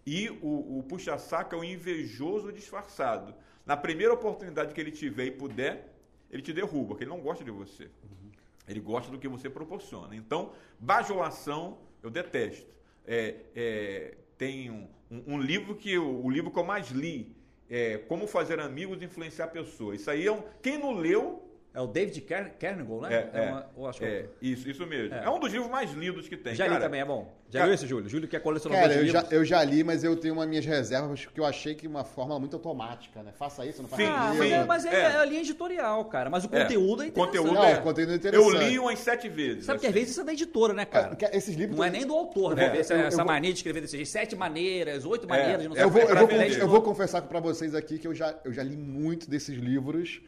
E o, o puxa-saco é o invejoso disfarçado. Na primeira oportunidade que ele tiver e puder, ele te derruba, porque ele não gosta de você. Uhum. Ele gosta do que você proporciona. Então, bajulação, eu detesto. É, é, tem um, um, livro que eu, o livro que eu mais li é, Como Fazer Amigos e Influenciar Pessoas. Isso aí é um. Quem não leu. É o David Carnegie, né? É, é, uma, eu acho é, isso, isso mesmo. É. é. um dos livros mais lidos que tem. Já cara. li também, é bom. Já cara, esse, Júlio? Júlio que é colecionador cara, de eu livros. Já, eu já li, mas eu tenho uma minhas reservas porque eu achei que uma fórmula muito automática, né? Faça isso, não faça isso. Ah, mas, é, mas é, é, a linha editorial, cara. Mas o conteúdo é, interessante. Conteúdo não, é, conteúdo é interessante. Eu li umas sete vezes. Sabe assim. que às vezes isso é da editora, né, cara? esses livros... Não é nem do autor, né? Essa, essa mania de escrever desse jeito. Sete maneiras, oito maneiras de não sei eu vou, eu, vou, eu vou confessar para vocês aqui que eu já, eu já li muito desses livros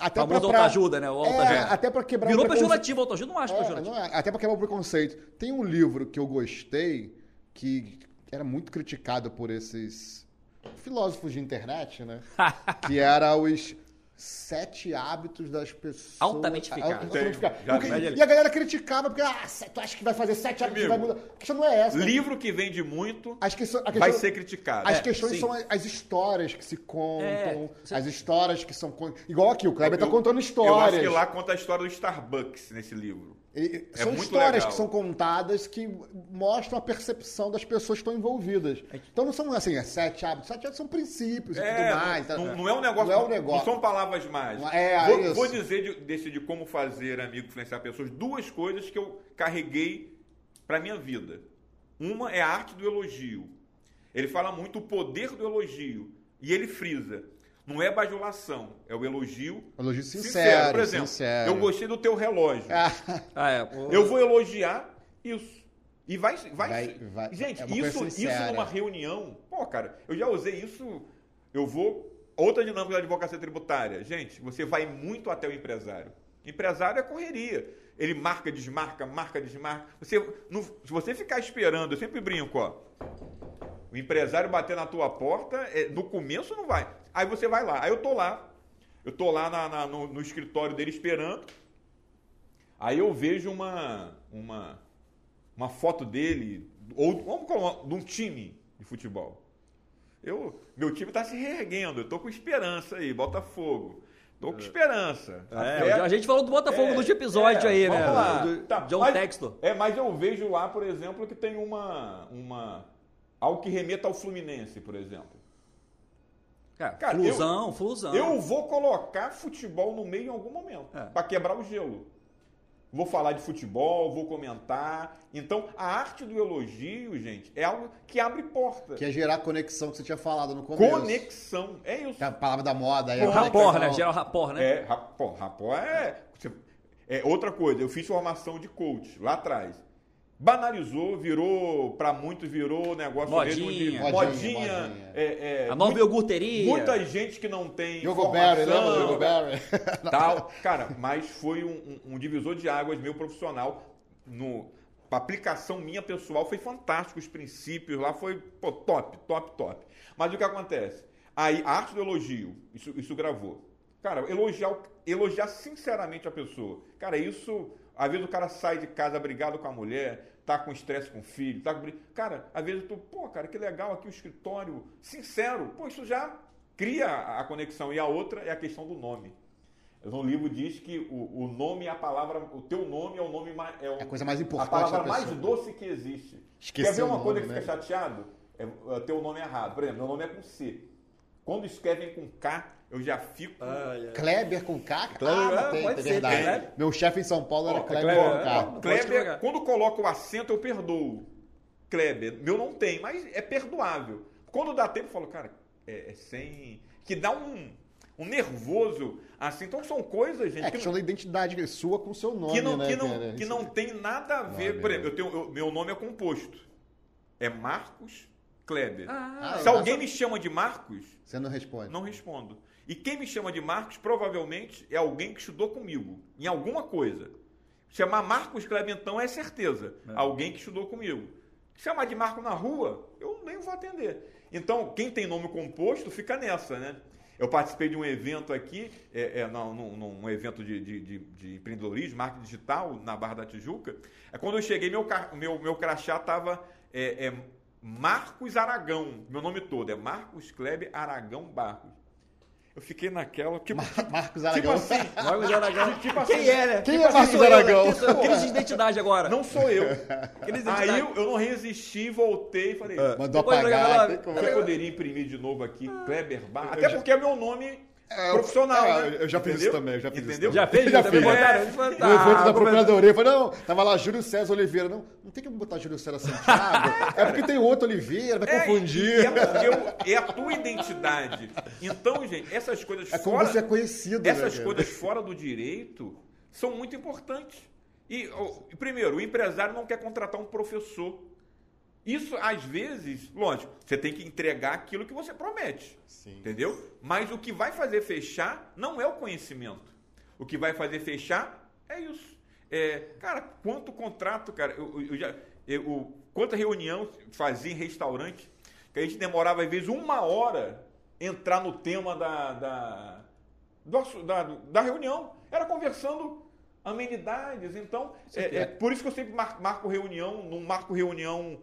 até para pra, autoajuda, né? O. É, até para quebrar Virou o preconce... pejorativo, autoajuda não acho é, pejorativo. Não é, até para quebrar o preconceito. Tem um livro que eu gostei, que era muito criticado por esses filósofos de internet, né? que era os Sete hábitos das pessoas. Altamente eficazes. E a galera criticava, porque, ah, tu acha que vai fazer sete hábitos que vai mudar? A questão não é essa. Livro que vende muito as questão, questão, vai ser criticado. As é, questões sim. são as histórias que se contam, é, as histórias que são. Igual aqui, o Kleber está contando histórias. Eu acho que lá conta a história do Starbucks nesse livro. E, é são histórias legal. que são contadas que mostram a percepção das pessoas que estão envolvidas. Então não são assim, é sete hábitos, sete hábitos são princípios é, e tudo mais. Não, tá? não, é um negócio, não, é um negócio. não são palavras mágicas. É, vou, isso. vou dizer de, desse, de como fazer amigo influenciar pessoas, duas coisas que eu carreguei para minha vida. Uma é a arte do elogio. Ele fala muito o poder do elogio e ele frisa não é bajulação, é o elogio. Elogio sincero. sincero. Por exemplo, sincero. eu gostei do teu relógio. Ah, é, eu vou elogiar isso. E vai. vai, vai, vai gente, é isso, isso numa reunião. Pô, cara, eu já usei isso. Eu vou. Outra dinâmica da advocacia tributária. Gente, você vai muito até o empresário. Empresário é correria. Ele marca, desmarca, marca, desmarca. Você, não, se você ficar esperando, eu sempre brinco, ó. O empresário bater na tua porta, é, no começo não vai. Aí você vai lá. Aí eu tô lá. Eu tô lá na, na, no, no, escritório dele esperando. Aí eu vejo uma, uma, uma foto dele, ou vamos colocar, de um time de futebol. Eu, meu time está se reerguendo, eu tô com esperança aí, Botafogo. Tô com é. esperança. É, a gente falou do Botafogo é, no último episódio é, aí, né? Lá. Do, tá, John mas, Textor. É, mas eu vejo lá, por exemplo, que tem uma, uma algo que remeta ao Fluminense, por exemplo. Cara, Cara fusão, eu, fusão. Eu vou colocar futebol no meio em algum momento, é. para quebrar o gelo. Vou falar de futebol, vou comentar. Então, a arte do elogio, gente, é algo que abre porta. Que é gerar conexão que você tinha falado no começo. Conexão, é isso. É a palavra da moda. É rapor, né? Gerar rapor, né? É, rapor. Rapor é, é outra coisa. Eu fiz formação de coach lá atrás banalizou, virou, para muitos, virou negócio modinha, mesmo de modinha. modinha, modinha. É, é, a nova iogurteria. Muita gente que não tem Yogo lembra do Berry? Tal. Cara, mas foi um, um, divisor de águas meu profissional no a aplicação minha pessoal foi fantástico, os princípios lá foi pô, top, top, top. Mas o que acontece? Aí, a arte do elogio, isso, isso gravou. Cara, elogiar, elogiar sinceramente a pessoa. Cara, isso às vezes o cara sai de casa brigado com a mulher, tá com estresse com o filho, tá com... Cara, às vezes tu, pô, cara, que legal aqui o escritório, sincero, pô, isso já cria a conexão. E a outra é a questão do nome. No livro diz que o, o nome é a palavra, o teu nome é o nome mais. É, é a coisa mais importante. A palavra mais doce que existe. Esqueci Quer ver uma nome, coisa que né? fica chateado? É, é teu nome errado. Por exemplo, meu nome é com C. Quando escrevem com K, eu já fico. Kleber com K? Kleber, ah, tem, pode é verdade. Ser, né? Meu chefe em São Paulo era oh, Kleber, Kleber com K. É, Kleber, quando coloca o acento, eu perdoo. Kleber, meu não tem, mas é perdoável. Quando dá tempo, eu falo, cara, é, é sem. Que dá um, um nervoso assim. Então são coisas, gente. É questão da identidade sua com o seu nome. Que não, né, que não, que não tem nada a ver. Por exemplo, eu tenho, eu, meu nome é composto. É Marcos Kleber. Ah, Se alguém me chama de Marcos. Você não responde. Não respondo. E quem me chama de Marcos provavelmente é alguém que estudou comigo em alguma coisa. Chamar Marcos Kleber então é certeza. É. Alguém que estudou comigo. Chamar de Marco na rua, eu nem vou atender. Então, quem tem nome composto fica nessa, né? Eu participei de um evento aqui, é, é, num, num, evento de, de, de, de, empreendedorismo, marketing digital, na Barra da Tijuca. É, quando eu cheguei, meu, meu, meu crachá estava é, é, Marcos Aragão, meu nome todo, é Marcos Kleber Aragão Barros. Eu fiquei naquela. Tipo, Mar Marcos Aragão. Tipo assim. Marcos Aragão. Tipo assim, Quem é, né? Quem tipo é Marcos assim, Aragão? Eu, crise de identidade agora. Não sou eu. Aí eu, eu, não resisti, voltei e falei. Uh, mandou apagar. Você poderia imprimir de novo aqui, Kleber Bar. Até porque é meu nome é, profissional, é, né? Eu já fiz Entendeu? isso também, eu já fiz Entendeu? isso. Já fez? Já, já fez. É, no evento da Procuradoria, falei, não, tava lá Júlio César Oliveira. Não, não tem que botar Júlio César Santiago. é porque tem outro Oliveira, vai é, confundir. É, é, a tua identidade. Então, gente, essas coisas é como fora... você é conhecido. Essas né, coisas fora do direito são muito importantes. E, primeiro, o empresário não quer contratar um professor isso, às vezes, lógico, você tem que entregar aquilo que você promete. Sim. Entendeu? Mas o que vai fazer fechar não é o conhecimento. O que vai fazer fechar é isso. É, cara, quanto contrato, cara, eu, eu já. Eu, quanta reunião fazia em restaurante, que a gente demorava, às vezes, uma hora entrar no tema da, da, da, da reunião. Era conversando amenidades. Então, é, é, por isso que eu sempre marco reunião, não marco reunião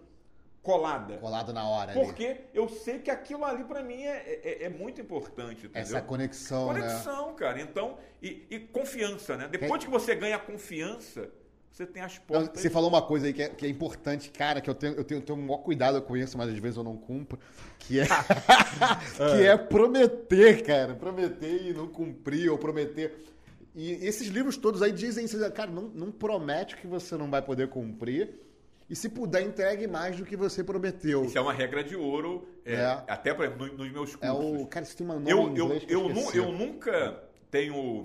colada. Colado na hora. Porque ali. eu sei que aquilo ali para mim é, é, é, muito importante. Entendeu? Essa conexão. Né? Conexão, né? cara. Então, e, e, confiança, né? Depois que você ganha confiança, você tem as portas. Você falou uma coisa aí que é, que é importante, cara, que eu tenho, eu tenho, eu tenho o maior cuidado com isso, mas às vezes eu não cumpro. Que é, que é prometer, cara. Prometer e não cumprir, ou prometer. E esses livros todos aí dizem, cara, não, não promete que você não vai poder cumprir e se puder, entregue mais do que você prometeu. Isso é uma regra de ouro, é, é. até por exemplo, nos meus cursos. É o, cara, você tem uma nome eu, em inglês eu, eu, eu, nunca tenho...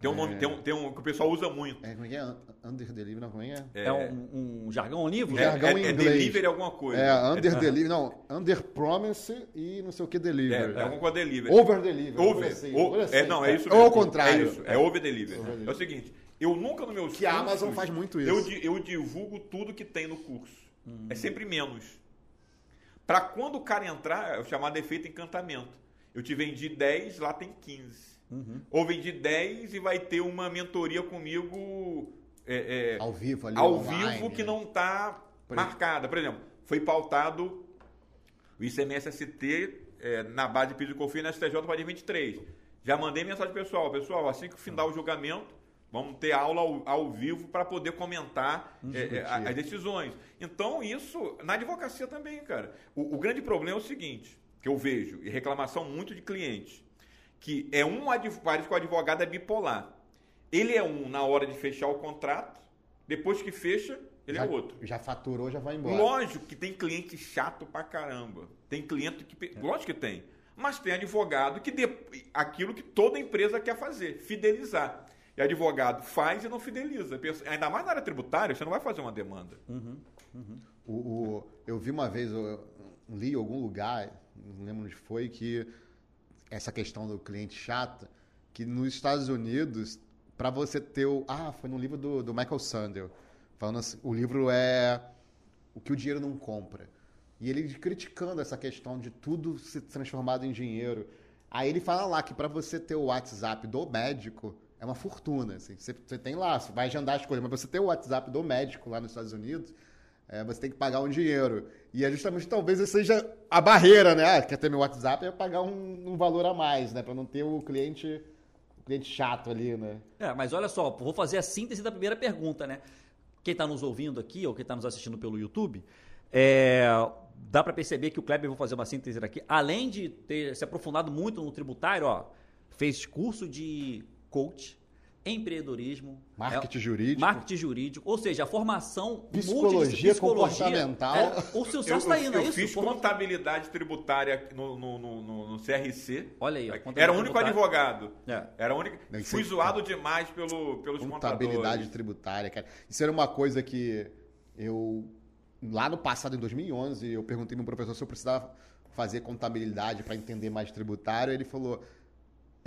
Tem um nome, é. tem, um, tem um que o pessoal usa muito. É, como é que é? Under delivery, não, como é? É, é um, um jargão livro? É, jargão em inglês. É delivery alguma coisa. É, under delivery, não, under promise e não sei o que delivery. É, é alguma coisa delivery. Over delivery. Over. Assim, o, assim, é, não, é isso mesmo. Ou ao contrário. É isso, é over delivery. É o seguinte, eu nunca no meu Que cursos, a Amazon faz muito isso. Eu, eu divulgo tudo que tem no curso. Hum. É sempre menos. Para quando o cara entrar, é o chamado efeito encantamento. Eu te vendi 10, lá tem 15. Uhum. Ou vendi 10 e vai ter uma mentoria comigo é, é, ao vivo, ali, ao online, vivo que né? não está marcada. Por exemplo, foi pautado o ICMS-ST é, na base de piso e confio na STJ para dia 23. Já mandei mensagem pessoal, pessoal, assim que findar o julgamento, Vamos ter aula ao, ao vivo para poder comentar é, é, as decisões. Então, isso na advocacia também, cara. O, o, grande problema é o seguinte, que eu vejo, e reclamação muito de clientes, que é um parece que o advogado é bipolar. Ele é um na hora de fechar o contrato, depois que fecha, ele já, é outro. Já faturou, já vai embora. Lógico que tem cliente chato pra caramba. Tem cliente que. É. Lógico que tem. Mas tem advogado que. De, aquilo que toda empresa quer fazer, fidelizar. E advogado faz e não fideliza. Ainda mais na área tributária, você não vai fazer uma demanda. Uhum, uhum. O, o, eu vi uma vez, eu li em algum lugar, não lembro onde foi, que essa questão do cliente chato, que nos Estados Unidos, para você ter o. Ah, foi no livro do, do Michael Sandel. Falando assim, o livro é O que o dinheiro não compra. E ele criticando essa questão de tudo ser transformado em dinheiro. Aí ele fala lá que para você ter o WhatsApp do médico, é uma fortuna. Assim. Você, você, tem lá, você vai agendar as coisas, mas você tem o WhatsApp do médico lá nos Estados Unidos, é, você tem que pagar um dinheiro. E é justamente talvez seja a barreira, né? Ah, quer ter meu WhatsApp é pagar um, um valor a mais, né? Para não ter o cliente, o cliente chato ali, né? É, mas olha só, vou fazer a síntese da primeira pergunta, né? Quem está nos ouvindo aqui ou quem está nos assistindo pelo YouTube, é, dá para perceber que o Kleber, vou fazer uma síntese aqui, além de ter se aprofundado muito no tributário, ó, fez curso de coach, empreendedorismo, marketing é, jurídico, marketing jurídico, ou seja, a formação psicologia, comportamental. É, o seu sucesso está indo, eu, é isso? fiz Forma... contabilidade tributária no, no, no, no, CRC. Olha aí, era o único advogado. É. Era único. Fui zoado demais pelo, pelos contabilidade tributária, cara. Isso era uma coisa que eu lá no passado, em 2011, eu perguntei para meu professor se eu precisava fazer contabilidade para entender mais tributário. Ele falou,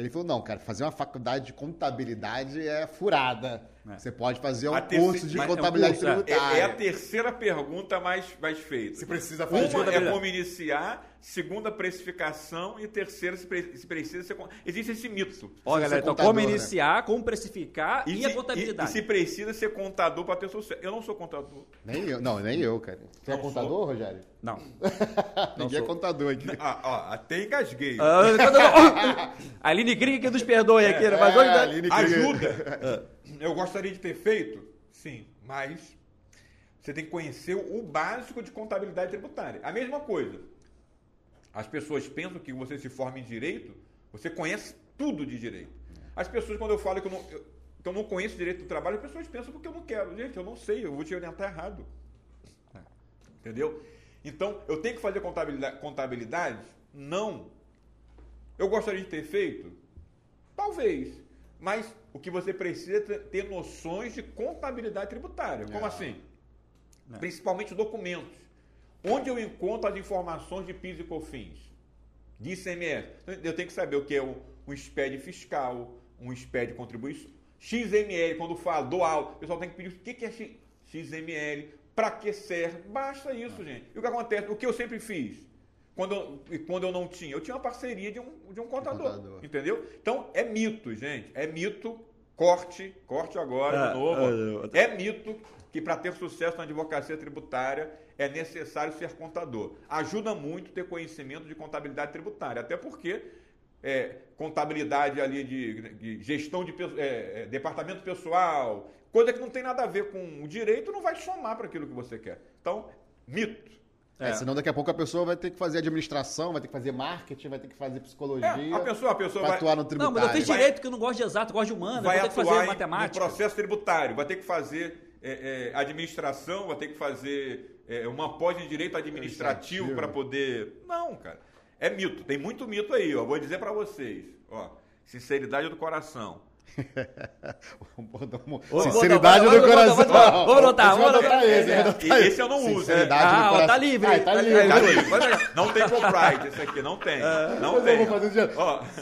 ele falou, não, cara, fazer uma faculdade de contabilidade é furada. É. Você pode fazer um curso de contabilidade é um curso, tributária. É, é, a terceira pergunta mais, mais feita. Se precisa fazer. Uma é como iniciar, segunda precificação e terceira se, pre, se precisa ser... Existe esse mito. Olha, galera, então como iniciar, né? como precificar e, e a contabilidade. E, e, se precisa ser contador para ter sucesso. Eu não sou contador. Nem eu, não, nem eu, cara. Você é não é contador, sou. Rogério? Não. Ninguém é contador aqui. Ah, ó, até engasguei. Ah, a Aline Krieg que nos perdoe aqui, né? Mas hoje... É, Ajuda. Eu gostaria de ter feito? Sim, mas você tem que conhecer o básico de contabilidade tributária. A mesma coisa. As pessoas pensam que você se forma em direito, você conhece tudo de direito. As pessoas, quando eu falo que eu não, eu, que eu não conheço direito do trabalho, as pessoas pensam porque eu não quero. Gente, eu não sei, eu vou te orientar errado. Entendeu? Então, eu tenho que fazer contabilidade? contabilidade? Não. Eu gostaria de ter feito? Talvez. Mas o que você precisa é ter noções de contabilidade tributária. Como é. assim? É. Principalmente documentos. Onde eu encontro as informações de PIS e COFINS? De ICMS? Eu tenho que saber o que é um, SPED fiscal, um SPED contribuição. XML, quando falo do aula, o pessoal tem que pedir o que é XML, para que serve. Basta isso, é. gente. E o que acontece? O que eu sempre fiz? Quando eu, quando eu não tinha? Eu tinha uma parceria de um, de um contador, contador. Entendeu? Então, é mito, gente. É mito. Corte, corte agora, de ah, novo. Ah, é mito que para ter sucesso na advocacia tributária é necessário ser contador. Ajuda muito ter conhecimento de contabilidade tributária, até porque é, contabilidade ali de, de gestão de é, é, departamento pessoal, coisa que não tem nada a ver com o direito, não vai somar para aquilo que você quer. Então, mito. É. é. senão daqui a pouco a pessoa vai ter que fazer administração, vai ter que fazer marketing, vai ter que fazer psicologia. É, a pessoa, a pessoa vai atuar no tributário. Não, mas eu fiz direito que eu não gosto de exato, eu gosto de humano, vai, vai ter que fazer matemática. No processo tributário, vai ter que fazer é, é, administração, vai ter que fazer é, uma pós em direito administrativo para poder. Não, cara. É mito, tem muito mito aí, ó. Vou dizer para vocês, ó. Sinceridade do coração. Sinceridade do coração. Vamos anotar, vamos anotar esse. Esse eu não uso. Ah, tá livre. Ah, tá livre. Tá livre. Não tem copyright esse aqui, não tem. Não tem.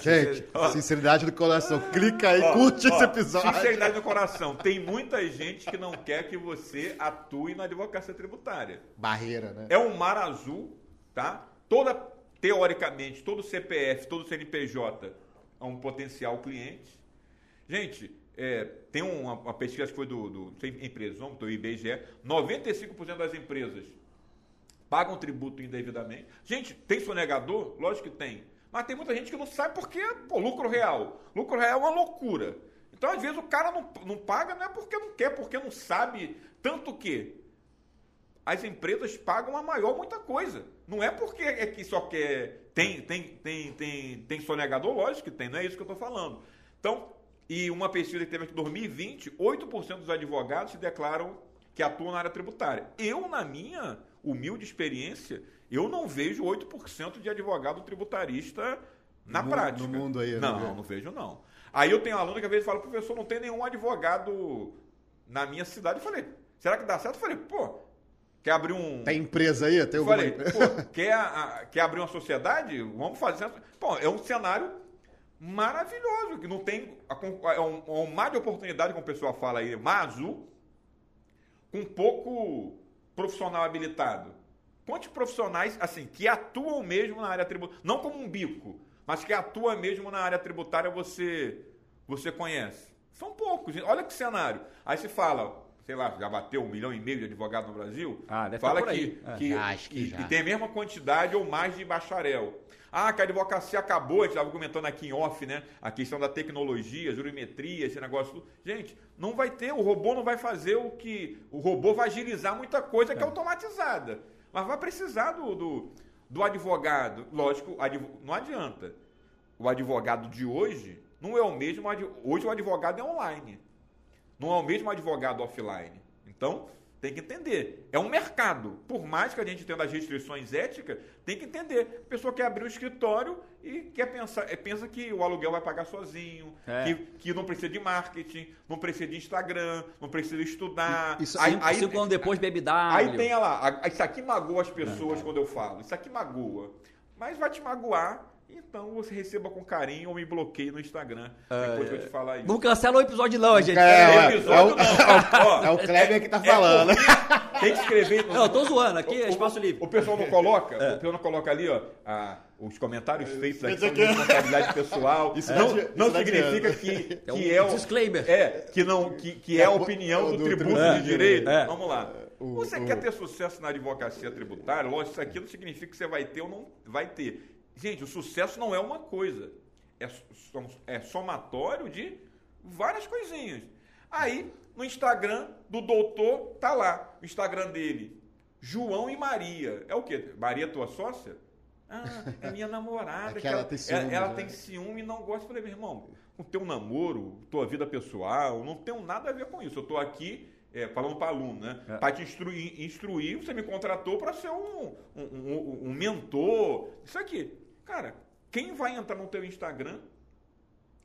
Gente, sinceridade do coração. Clica aí, curte esse episódio. Sinceridade do coração. Tem muita gente que não quer que você atue na advocacia tributária. Barreira, né? É um mar azul, tá? Toda, teoricamente, todo CPF, todo CNPJ é um potencial cliente Gente, é, tem uma, uma, pesquisa que foi do, do empresas, do IBGE, 95% das empresas pagam tributo indevidamente. Gente, tem sonegador? Lógico que tem. Mas tem muita gente que não sabe porque, pô, lucro real. Lucro real é uma loucura. Então, às vezes, o cara não, não paga, não é porque não quer, porque não sabe. Tanto que as empresas pagam a maior muita coisa. Não é porque é que só quer. Tem, tem, tem, tem, tem sonegador? Lógico que tem, não é isso que eu estou falando. Então, e uma pesquisa que teve aqui em 2020, 8% dos advogados se declaram que atuam na área tributária. Eu, na minha humilde experiência, eu não vejo 8% de advogado tributarista na no, prática. No mundo aí, né? Não, não, não vejo não. Aí eu tenho um aluno que às vezes fala, professor, não tem nenhum advogado na minha cidade. Eu falei, será que dá certo? Eu falei, pô, quer abrir um... Tem empresa aí? Tem eu falei, pô, quer, a, quer abrir uma sociedade? Vamos fazer... Pô, é um cenário maravilhoso, que não tem é um, é um mar de oportunidade, como o pessoal fala aí, mar azul, com pouco profissional habilitado. Quantos profissionais, assim, que atuam mesmo na área tributária, não como um bico, mas que atuam mesmo na área tributária, você, você conhece? São poucos. Olha que cenário. Aí se fala, sei lá, já bateu um milhão e meio de advogados no Brasil. Ah, deve fala que, que, que, que, que tem a mesma quantidade ou mais de bacharel. Ah, que a advocacia acabou, a gente estava comentando aqui em off, né? A questão da tecnologia, jurimetria, esse negócio. Gente, não vai ter, o robô não vai fazer o que. O robô vai agilizar muita coisa que é, é automatizada. Mas vai precisar do, do, do advogado. Lógico, não adianta. O advogado de hoje não é o mesmo. Hoje o advogado é online. Não é o mesmo advogado offline. Então, Tem que entender. É um mercado. Por mais que a gente tenha as restrições éticas, tem que entender. A pessoa quer abrir o escritório e quer pensar, é, pensa que o aluguel vai pagar sozinho, é. que, que não precisa de marketing, não precisa de Instagram, não precisa estudar. Isso, aí, aí, cinco anos depois bebe. Aí tem lá, isso aqui magoa as pessoas é. quando eu falo. Isso aqui magoa. Mas vai te magoar então você receba com carinho ou me bloqueie no Instagram depois que eu te falar isso. Não cancela o episódio não, gente. É, é, episódio, é, o, é o Kleber que tá é falando. É tem que escrever. Não, eu tô zoando, aqui é espaço livre. O pessoal não coloca, é. o pessoal não coloca ali, ó, a, os comentários feitos aqui são de responsabilidade pessoal. Isso não, não significa que, que é, um disclaimer. É, que, não, que, que é a opinião do, do tributo de direito. Vamos lá. Você quer ter sucesso na advocacia tributária? Lógico, isso aqui não significa que você vai ter ou não vai ter Gente, o sucesso não é uma coisa. É, é somatório de várias coisinhas. Aí, no Instagram do doutor, tá lá. O Instagram dele. João e Maria. É o quê? Maria, tua sócia? Ah, é minha namorada. É que ela, ela, tem ciúme. Ela, ela né? tem ciúme e não gosta. Eu falei, meu irmão, o teu namoro, tua vida pessoal, não tem nada a ver com isso. Eu estou aqui é, falando para aluno, né? É. Para te instruir, instruir, você me contratou para ser um, um, um, um, mentor. Isso aqui. Cara, quem vai entrar no teu Instagram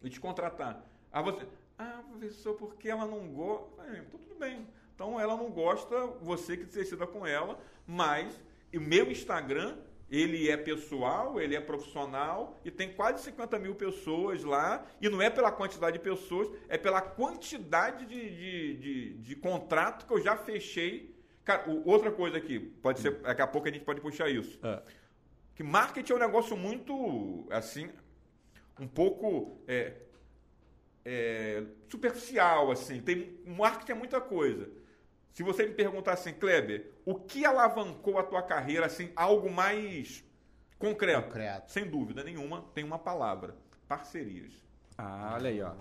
e te contratar? Ah, você. Ah, professor, porque ela não gosta. Ah, então tudo bem. Então ela não gosta, você que decida com ela, mas o meu Instagram, ele é pessoal, ele é profissional e tem quase 50 mil pessoas lá. E não é pela quantidade de pessoas, é pela quantidade de, de, de, de contrato que eu já fechei. Cara, outra coisa aqui, pode ser, daqui a pouco a gente pode puxar isso. É que marketing é um negócio muito, assim, um pouco é, é, superficial, assim. Tem, marketing é muita coisa. Se você me perguntar assim, Kleber, o que alavancou a tua carreira, assim, algo mais concreto? concreto. Sem dúvida nenhuma, tem uma palavra: parcerias. Ah, olha aí, ó.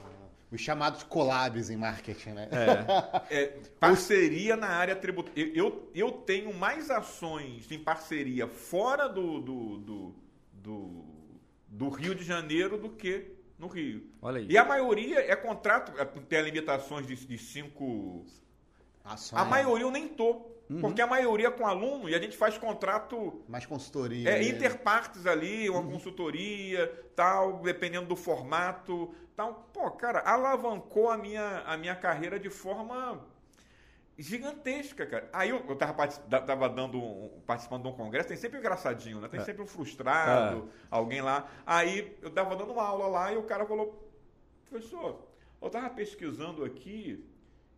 Os chamados collabs em marketing, né? É. é parceria na área tributária. Eu, eu tenho mais ações em parceria fora do, do, do, do, do Rio de Janeiro do que no Rio. Olha aí. E a maioria é contrato, é, tem limitações de, de cinco. Ações. A maioria eu nem tô. Uhum. Porque a maioria é com aluno e a gente faz contrato. Mais consultoria. É, interpartes ali, uma uhum. consultoria, tal, dependendo do formato. Tal. Pô, cara, alavancou a minha, a minha carreira de forma gigantesca, cara. Aí eu, eu tava, tava dando um, participando de um congresso, tem sempre um engraçadinho, né? Tem é. sempre um frustrado, é. alguém lá. Aí eu tava dando uma aula lá e o cara falou, professor, eu tava pesquisando aqui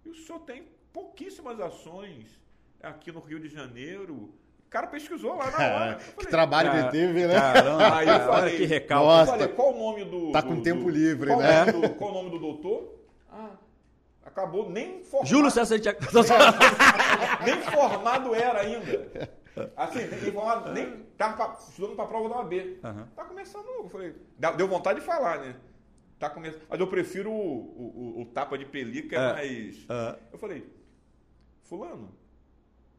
e o senhor tem pouquíssimas ações aqui no Rio de Janeiro. O cara pesquisou lá na hora. Falei, que trabalho que ele teve, né? Caramba, aí eu falei, que recalque. Nossa, falei, qual o nome do. Tá do, com do, tempo livre, qual né? Do, qual o nome do doutor? Ah, acabou nem formado. Júlio César de... Nem formado era ainda. Assim, nem formado, nem tava estudando pra prova da OAB. Uhum. Tá começando, eu falei, deu vontade de falar, né? Tá começando. Mas eu prefiro o, o, o tapa de pelica, é. mas. Uhum. Eu falei, Fulano,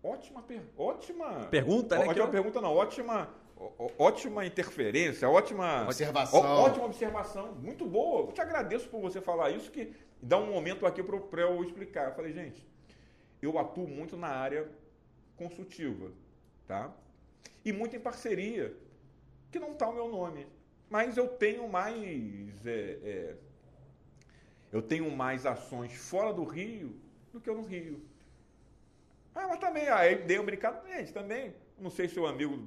Ótima, per... ótima pergunta, né? Ótima pergunta, não. Ótima, ótima interferência, ótima observação. Ó, ótima observação, muito boa. Eu te agradeço por você falar isso, que dá um momento aqui para eu explicar. Eu falei, gente, eu atuo muito na área consultiva, tá? E muito em parceria, que não está o meu nome. Mas eu tenho mais. É, é, eu tenho mais ações fora do Rio do que eu no Rio. Ah, mas também, aí dei um brincado, gente, também, não sei se o amigo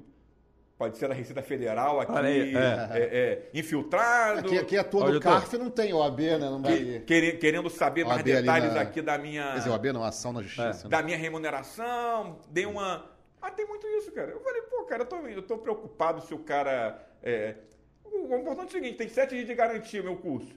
pode ser da Receita Federal aqui, aí, é. É, é, infiltrado. Aqui, aqui é todo o CARF, não tem OAB, né? Não vai... que, querendo saber mais detalhes na... aqui da minha... Quer dizer, OAB não, ação na justiça. É. Né? Da minha remuneração, dei uma... Ah, tem muito isso, cara. Eu falei, pô, cara, eu tô, eu tô preocupado se o cara... É... O importante é o seguinte, tem sete dias de garantia meu curso.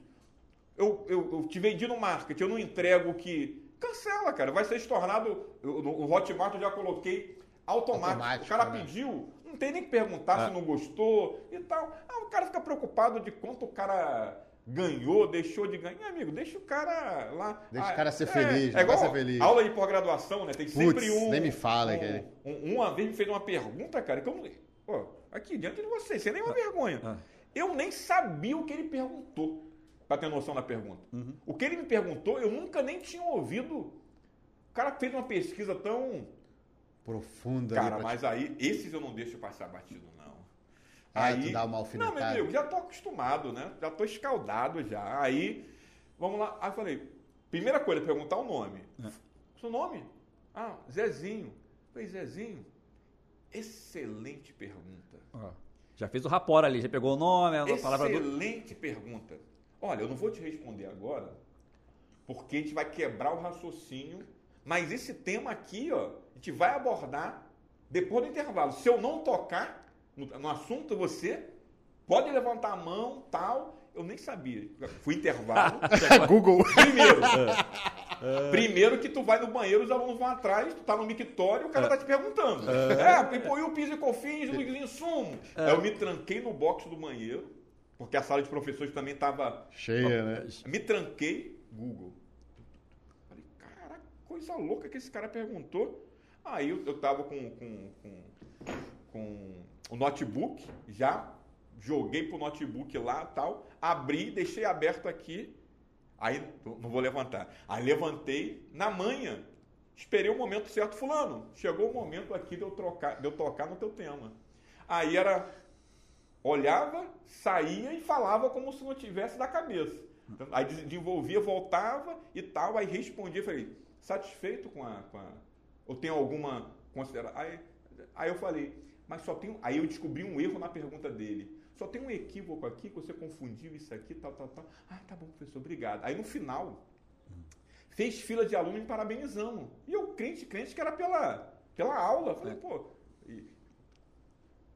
Eu, eu, eu te vendi no marketing, eu não entrego o que Cancela, cara. Vai ser estornado. No Hotmart eu já coloquei automático. automático o cara né? pediu, não tem nem que perguntar é. se não gostou e tal. Ah, o cara fica preocupado de quanto o cara ganhou, deixou de ganhar. Amigo, deixa o cara lá. Deixa ah, o cara ser é, feliz, é igual ser feliz. aula de pós-graduação, né? Tem sempre um. Nem me fala, um, um, Uma vez me fez uma pergunta, cara, que eu. Ó, aqui, diante de você, sem nenhuma ah, vergonha. Ah. Eu nem sabia o que ele perguntou para ter noção da pergunta. Uhum. O que ele me perguntou, eu nunca nem tinha ouvido cara fez uma pesquisa tão profunda. Cara, mas aí, esses eu não deixo passar batido, não. Ah, aí, tu dá uma alfinetada. Não, meu amigo, já tô acostumado, né? Já tô escaldado já. Aí, vamos lá. Aí eu falei, primeira coisa, perguntar o nome. É. Seu nome? Ah, Zezinho. Eu falei, Zezinho, excelente pergunta. Ah, já fez o rapor ali, já pegou o nome, a palavra do... Excelente pergunta. Olha, eu não vou te responder agora, porque a gente vai quebrar o raciocínio, mas esse tema aqui, ó, a gente vai abordar depois do intervalo. Se eu não tocar no, no assunto, você pode levantar a mão, tal. Eu nem sabia. Fui intervalo. Google. Primeiro. É. Primeiro que tu vai no banheiro, os alunos vão atrás, tu tá no mictório, o cara é. tá te perguntando. É, é pô, e o piso e cofins, o insumo? É. Eu me tranquei no box do banheiro, porque a sala de professores também tava... Cheia, né? Me tranquei, Google. Falei, cara, coisa louca que esse cara perguntou. Aí eu, eu tava com, com, com, com o notebook já, joguei pro notebook lá tal, abri, deixei aberto aqui, aí não vou levantar. Aí levantei na manhã, esperei o momento certo, fulano, chegou o momento aqui de eu, trocar, de eu tocar no teu tema. Aí era, olhava, saía e falava como se não tivesse da cabeça. Então, aí desenvolvia, voltava e tal, aí respondia, falei, satisfeito com a... Com a ou tem alguma consideração? Aí, aí eu falei, mas só tem. Aí eu descobri um erro na pergunta dele. Só tem um equívoco aqui que você confundiu isso aqui, tal, tal, tal. Ah, tá bom, professor, obrigado. Aí no final, fez fila de alunos me parabenizando. E eu, crente, crente, que era pela, pela aula. Falei, é. pô. E,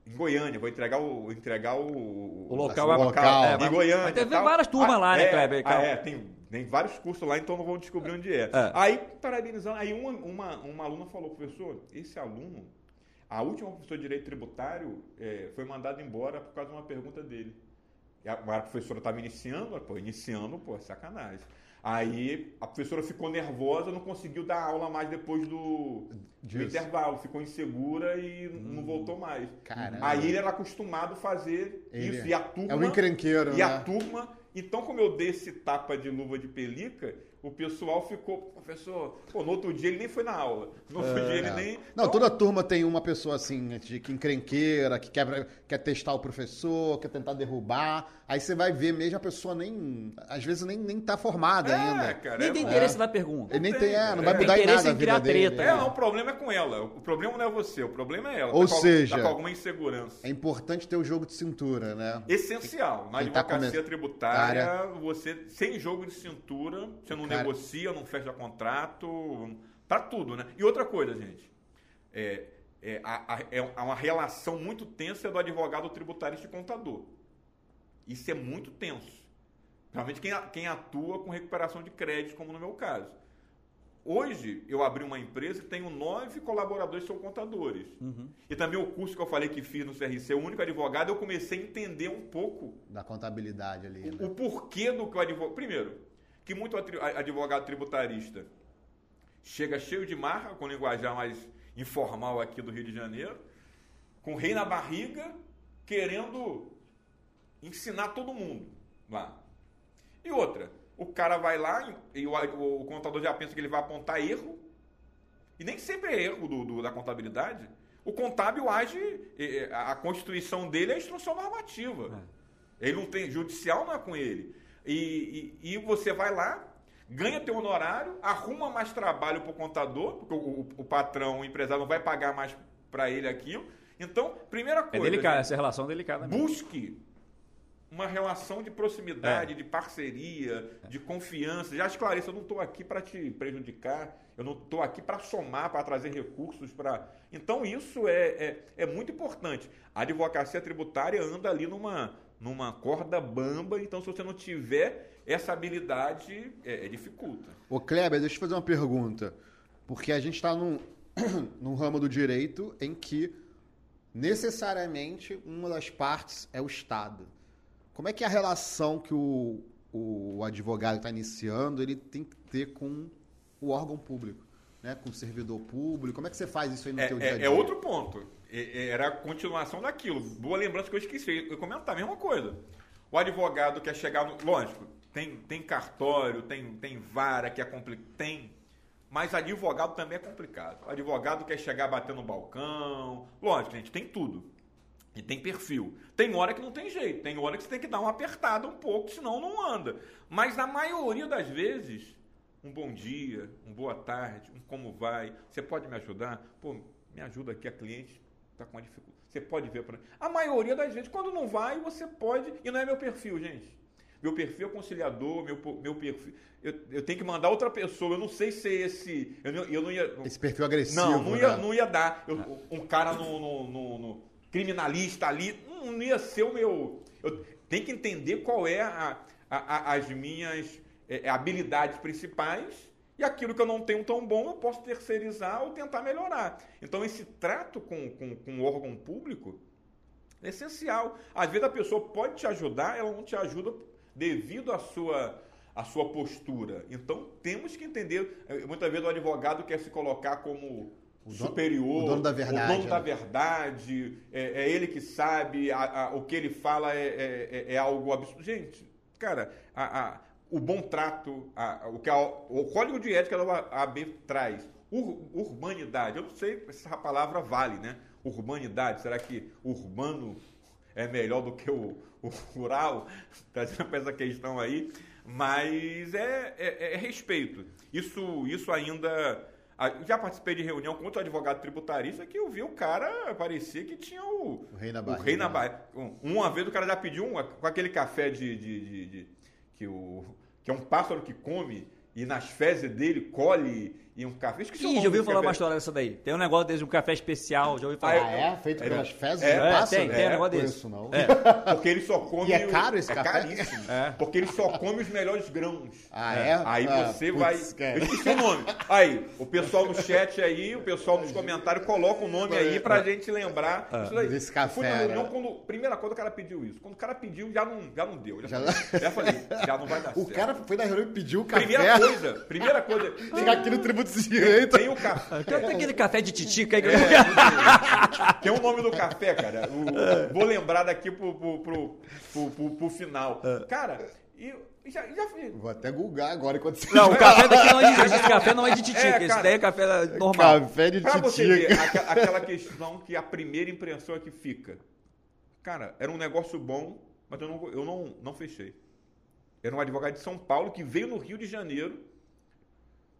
em Goiânia, vou entregar o. Entregar o, o local, o local. É, em Goiânia. Mas teve várias turmas ah, lá, né, é, Kleber? Ah, é, tem, tem vários cursos lá, então não vou descobrir onde é. é. Aí, parabenizando, aí uma, uma, uma aluna falou, professor, esse aluno a última professora de Direito Tributário é, foi mandada embora por causa de uma pergunta dele. A, a professora estava iniciando, pô, iniciando, pô, sacanagem. Aí a professora ficou nervosa, não conseguiu dar aula mais depois do, do intervalo, ficou insegura e hum, não voltou mais. Caramba. Aí ele era acostumado a fazer ele isso. E a turma. É um encrenqueiro, E né? a turma. Então, como eu dei esse tapa de luva de pelica, o pessoal ficou, professor, pô, no outro dia ele nem foi na aula. No outro é, dia ele nem. Não, então, toda turma tem uma pessoa assim, de que encrenqueira, que quer, quer testar o professor, quer tentar derrubar. Aí você vai ver mesmo a pessoa nem. Às vezes nem, nem tá formada é, ainda. Cara, nem é, tem interesse na pergunta. Ele nem tem, é, não vai é. mudar em nada a vida dele. Treta, é, não, o problema é com ela. O problema não é você, o problema é ela. Ou tá seja, com, tá com alguma insegurança. É importante ter o jogo de cintura, né? Essencial. Na tá advocacia tá tributária, você, sem jogo de cintura, você não cara... negocia, não fecha contrato, para tudo, né? E outra coisa, gente, é, é, a, a, é uma relação muito tensa do advogado tributarista e contador. Isso é muito tenso. Principalmente quem, quem atua com recuperação de crédito, como no meu caso. Hoje, eu abri uma empresa que tenho nove colaboradores que são contadores. Uhum. E também o curso que eu falei que fiz no CRC, o único advogado, eu comecei a entender um pouco... Da contabilidade ali. Né? O, o porquê do que o advogado... Primeiro, que muito advogado tributarista chega cheio de marca, com linguajar mais informal aqui do Rio de Janeiro, com rei na barriga, querendo ensinar todo mundo lá. E outra, o cara vai lá e o, o, contador já pensa que ele vai apontar erro, e nem sempre é erro do, do da contabilidade. O contábil age, a constituição dele é a instrução normativa. É. Ele não tem, judicial não é com ele. E, e, e, você vai lá, ganha teu honorário, arruma mais trabalho para o contador, porque o, o, o, patrão, o empresário não vai pagar mais para ele aquilo. Então, primeira é coisa. É delicada, essa relação é delicada. Mesmo. Busque uma relação de proximidade, é. de parceria, de confiança. Já esclareça, eu não estou aqui para te prejudicar, eu não estou aqui para somar, para trazer recursos para. Então, isso é, é, é muito importante. A advocacia tributária anda ali numa numa corda bamba, então se você não tiver essa habilidade, é, é dificulta. Ô Kleber, deixa eu fazer uma pergunta. Porque a gente está num, num ramo do direito em que necessariamente uma das partes é o Estado. Como é que é a relação que o, o advogado está iniciando ele tem que ter com o órgão público? Né, com o servidor público, como é que você faz isso aí no é, teu dia a é, dia? É outro ponto. É, é, era a continuação daquilo. Boa lembrança que eu esqueci. Eu comentar a mesma coisa. O advogado quer chegar no. Lógico, tem, tem cartório, tem, tem vara que é complicado. Tem. Mas advogado também é complicado. O advogado quer chegar batendo no balcão. Lógico, gente, tem tudo. E tem perfil. Tem hora que não tem jeito. Tem hora que você tem que dar uma apertada um pouco, senão não anda. Mas na maioria das vezes, um bom dia, um boa tarde, um como vai, você pode me ajudar? Pô, me ajuda aqui, a cliente está com uma dificuldade. Você pode ver para A maioria das vezes, quando não vai, você pode. E não é meu perfil, gente. Meu perfil é conciliador, meu, meu perfil. Eu, eu tenho que mandar outra pessoa. Eu não sei se é esse. Eu não, eu não ia. Esse perfil agressivo. Não, não ia, né? não ia dar. Eu, um cara no, no, no, no, criminalista ali, não ia ser o meu. Eu tenho que entender qual é a, a, a, as minhas é, habilidades principais e aquilo que eu não tenho tão bom eu posso terceirizar ou tentar melhorar. Então, esse trato com, com, com o órgão público é essencial. Às vezes a pessoa pode te ajudar, ela não te ajuda devido à sua, à sua postura. Então, temos que entender. Eh, muitas vezes o advogado quer se colocar como o superior, o dono da verdade. O dono da né? verdade, é, é, ele que sabe, a, a, o que ele fala é, é, é, é algo absurdo. Gente, cara, a, o bom trato, o que o código de ética da OAB traz, ur, urbanidade, eu não sei se essa palavra vale, né? Urbanidade, será que urbano é melhor do que o, o rural? Trazendo para essa questão aí, mas é, é, é respeito. Isso, isso ainda já participei de reunião com outro advogado tributarista que eu vi o cara, parecia que tinha o, o rei na barriga. O rei na barriga. Uma vez o cara já pediu um, com aquele café de, de, de, de que, o, que é um pássaro que come e nas fezes dele colhe e um café. Esqueci Ih, já ouviu falar uma história dessa daí. Tem um negócio desde um café especial, já ouviu falar. Ah, é? Feito é, pelas fezes é, é, Tem, tem um negócio desse. Isso, não. É. Porque ele só come... E é caro esse é café? Caríssimo. É. Porque ele só come os melhores grãos. Ah, é? Aí ah, você vai... Eu esqueci o nome. Aí, o pessoal no chat aí, o pessoal nos comentários, coloca o nome aí pra gente lembrar. Ah, desse café, fui na reunião né? quando... Primeira coisa, o cara pediu isso. Quando o cara pediu, já não, já não deu. Já, já... já falei, já não vai dar o certo. O cara foi na reunião e pediu o café. Primeira coisa, primeira coisa... Chegar aqui no tributo Tem o café tem aquele café de titica aí que é, Tem o nome do café, cara. O, vou lembrar daqui pro, pro, pro, pro, pro final. É. Cara, e. Já, já fiz. Vou até googar agora enquanto você Não, o café daqui não é de, esse café não é de titica, é, cara, esse daí é café normal. Café de pra titica. você ver, aquela, aquela questão que a primeira impressão é que fica. Cara, era um negócio bom, mas eu não, eu não, não fechei. Era um advogado de São Paulo que veio no Rio de Janeiro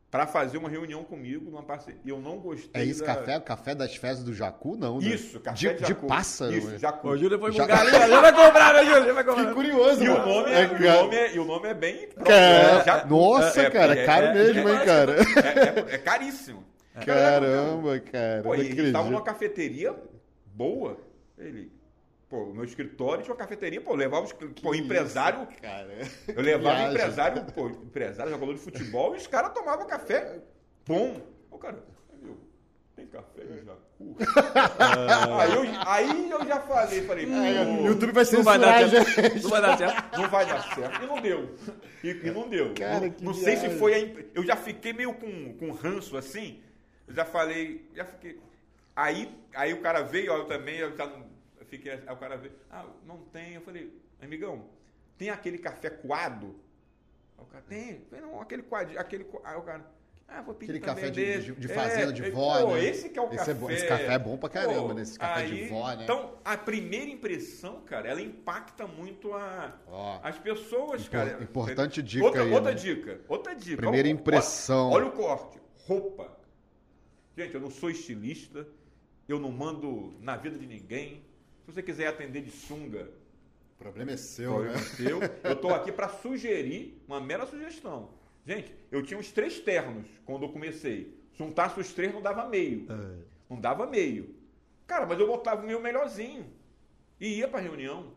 para fazer uma reunião comigo numa parceria. E eu não gostei. É isso, da... café? Café das fezes do Jacu, não? Né? Isso, café de, de, Jacu. de pássaro. Isso, né? Jacu. O Júlio foi bugar ali, ele vai comprar, né, Júlio? vai comprar. Que curioso, e mano. O nome é, é, o nome é, e o nome é bem. Cara, nossa, é, cara, é, caro mesmo, hein, cara? É, caríssimo. Caramba, cara. Pô, ele estava numa cafeteria boa. Ele, Pô, o meu escritório tinha uma cafeteria, pô, eu levava os, pô, empresário. Isso, cara. Eu levava empresário, pô, empresário, jogador de futebol, e os caras tomavam café bom. O cara, meu, tem café em Jacu? aí, eu, aí eu já falei, falei, o YouTube vai ser não vai dar certo. Não vai dar certo. Não vai dar certo. E não deu. E, e não deu. Cara, não, não sei se foi a. Eu já fiquei meio com, com ranço assim. Eu já falei, já fiquei. Aí, aí o cara veio, eu também, eu já não. Fiquei, aí o cara veio, ah, não tem. Eu falei, amigão, tem aquele café coado? Aí o cara, tem. falei, não, aquele quadro, aquele. Aí o cara, ah, vou pedir Aquele café de, de, de, fazenda, é, de vó, pô, né? Esse que é o esse café. É bom, esse café é bom pra caramba, pô, né? Esse café aí, de vó, né? Então, a primeira impressão, cara, ela impacta muito a, oh, as pessoas, impor, cara. Importante dica outra, aí, Outra né? dica, outra dica. Primeira olha, impressão. Olha, olha o corte. Roupa. Gente, eu não sou estilista, eu não mando na vida de ninguém. Se você quiser atender de sunga, o problema é seu, problema né? É seu. Eu estou aqui para sugerir, uma mera sugestão. Gente, eu tinha uns três ternos quando eu comecei. Juntasse os três, não dava meio. É. Não dava meio. Cara, mas eu botava o meu melhorzinho. E ia pra reunião.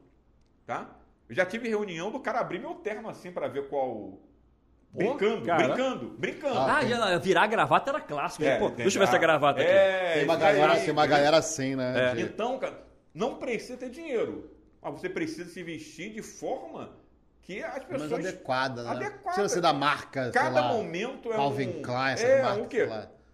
Tá? Eu já tive reunião do cara abrir meu terno assim para ver qual. Brincando, cara. brincando, brincando. Ah, já, virar a gravata era clássico. É, Pô, deixa eu ver essa gravata aqui. É, tem uma, galera, tem uma galera assim, né? É. De... Então, cara, não precisa ter dinheiro. Mas você precisa se vestir de forma que as pessoas. Mas adequada, né? Adequada. Precisa ser da marca. Cada lá, momento é Calvin um. Klein, essa é, marca, o quê?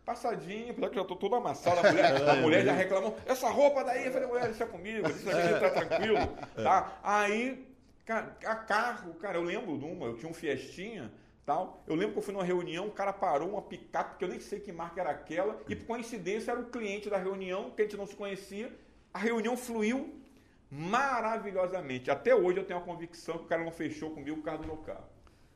Passadinho, apesar que eu tô todo amassado, a mulher, a mulher já reclamou, essa roupa daí, eu falei, mulher, deixa comigo, isso aqui tá tranquilo, tá? Aí, cara, a carro, cara, eu lembro de uma, eu tinha um Fiestinha, tal. Eu lembro que eu fui numa reunião, o cara parou uma picape, que eu nem sei que marca era aquela, e por coincidência era o cliente da reunião, que a gente não se conhecia. A reunião fluiu maravilhosamente. Até hoje eu tenho a convicção que o cara não fechou comigo o carro do meu carro.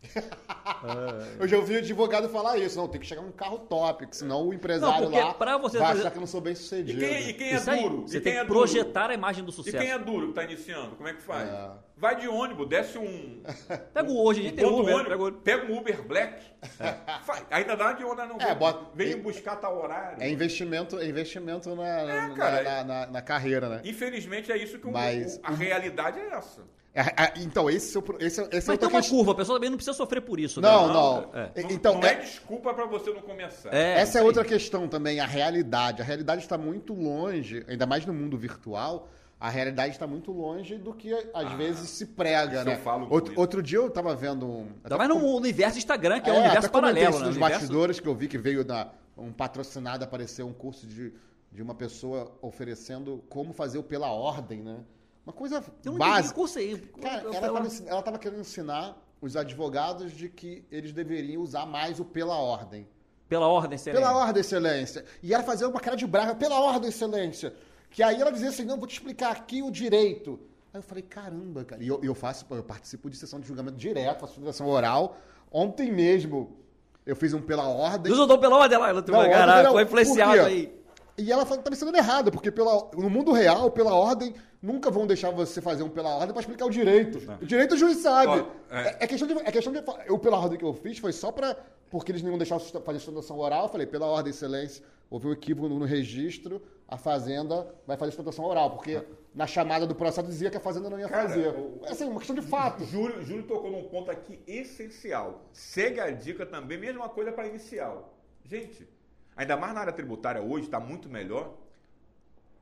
eu já ouvi o advogado falar isso. Não, tem que chegar num carro top, senão o empresário não, lá pra você vai achar que eu não sou bem sucedido. E quem, e quem é duro? Você e tem que é projetar duro? a imagem do sucesso. E quem é duro que está iniciando? Como é que faz? É. Vai de ônibus, desce um. Pega o hoje, a gente tem Uber, ônibus, pega, um Uber Black. É. Ainda dá de onda, não. É, bota, vem buscar tal horário. É investimento, é investimento na, é, cara, na, na, na, carreira, né? Infelizmente é isso que Mas, o, a realidade é essa. É, é, então, esse, é esse, esse Mas tem uma curva, a pessoa também não precisa sofrer por isso. Não, né? não. não. É. Então, não é, desculpa para você não começar. essa é outra questão também, a realidade. A realidade está muito longe, ainda mais no mundo virtual, a realidade está muito longe do que às ah, vezes se prega, né? Outro, outro, dia eu estava vendo um. Ainda mais no universo Instagram, que é, um universo paralelo. Né? Nos universo... bastidores que eu vi que veio da, um patrocinado apareceu um curso de, de uma pessoa oferecendo como fazer o pela ordem, né? Uma coisa eu básica. Curso aí. Cara, ela estava querendo ensinar os advogados de que eles deveriam usar mais o pela ordem. Pela ordem, excelência. Pela ordem, excelência. E ela fazia uma cara de braga, pela ordem, excelência. Que aí ela dizia assim, não, vou te explicar aqui o direito. Aí eu falei, caramba, cara. E eu, eu faço, eu participo de sessão de julgamento direto, faço sessão oral. Ontem mesmo, eu fiz um pela ordem. Não usou pela ordem lá, ela não, caralho, foi influenciado aí. E ela falou que tá me ensinando errado, porque pela, no mundo real, pela ordem, nunca vão deixar você fazer um pela ordem para explicar o direito. O direito o juiz sabe. é. é. questão de. É questão de eu, pela ordem que eu fiz, foi só para. Porque eles não deixavam fazer sustentação oral. Eu falei, pela ordem, excelência, houve um equívoco no, no registro, a Fazenda vai fazer sustentação oral. Porque na chamada do processo dizia que a Fazenda não ia Cara, fazer. O, é assim, uma questão de fato. Júlio, Júlio tocou num ponto aqui essencial. Segue a dica também, mesma coisa para inicial. Gente, ainda mais na área tributária hoje, está muito melhor.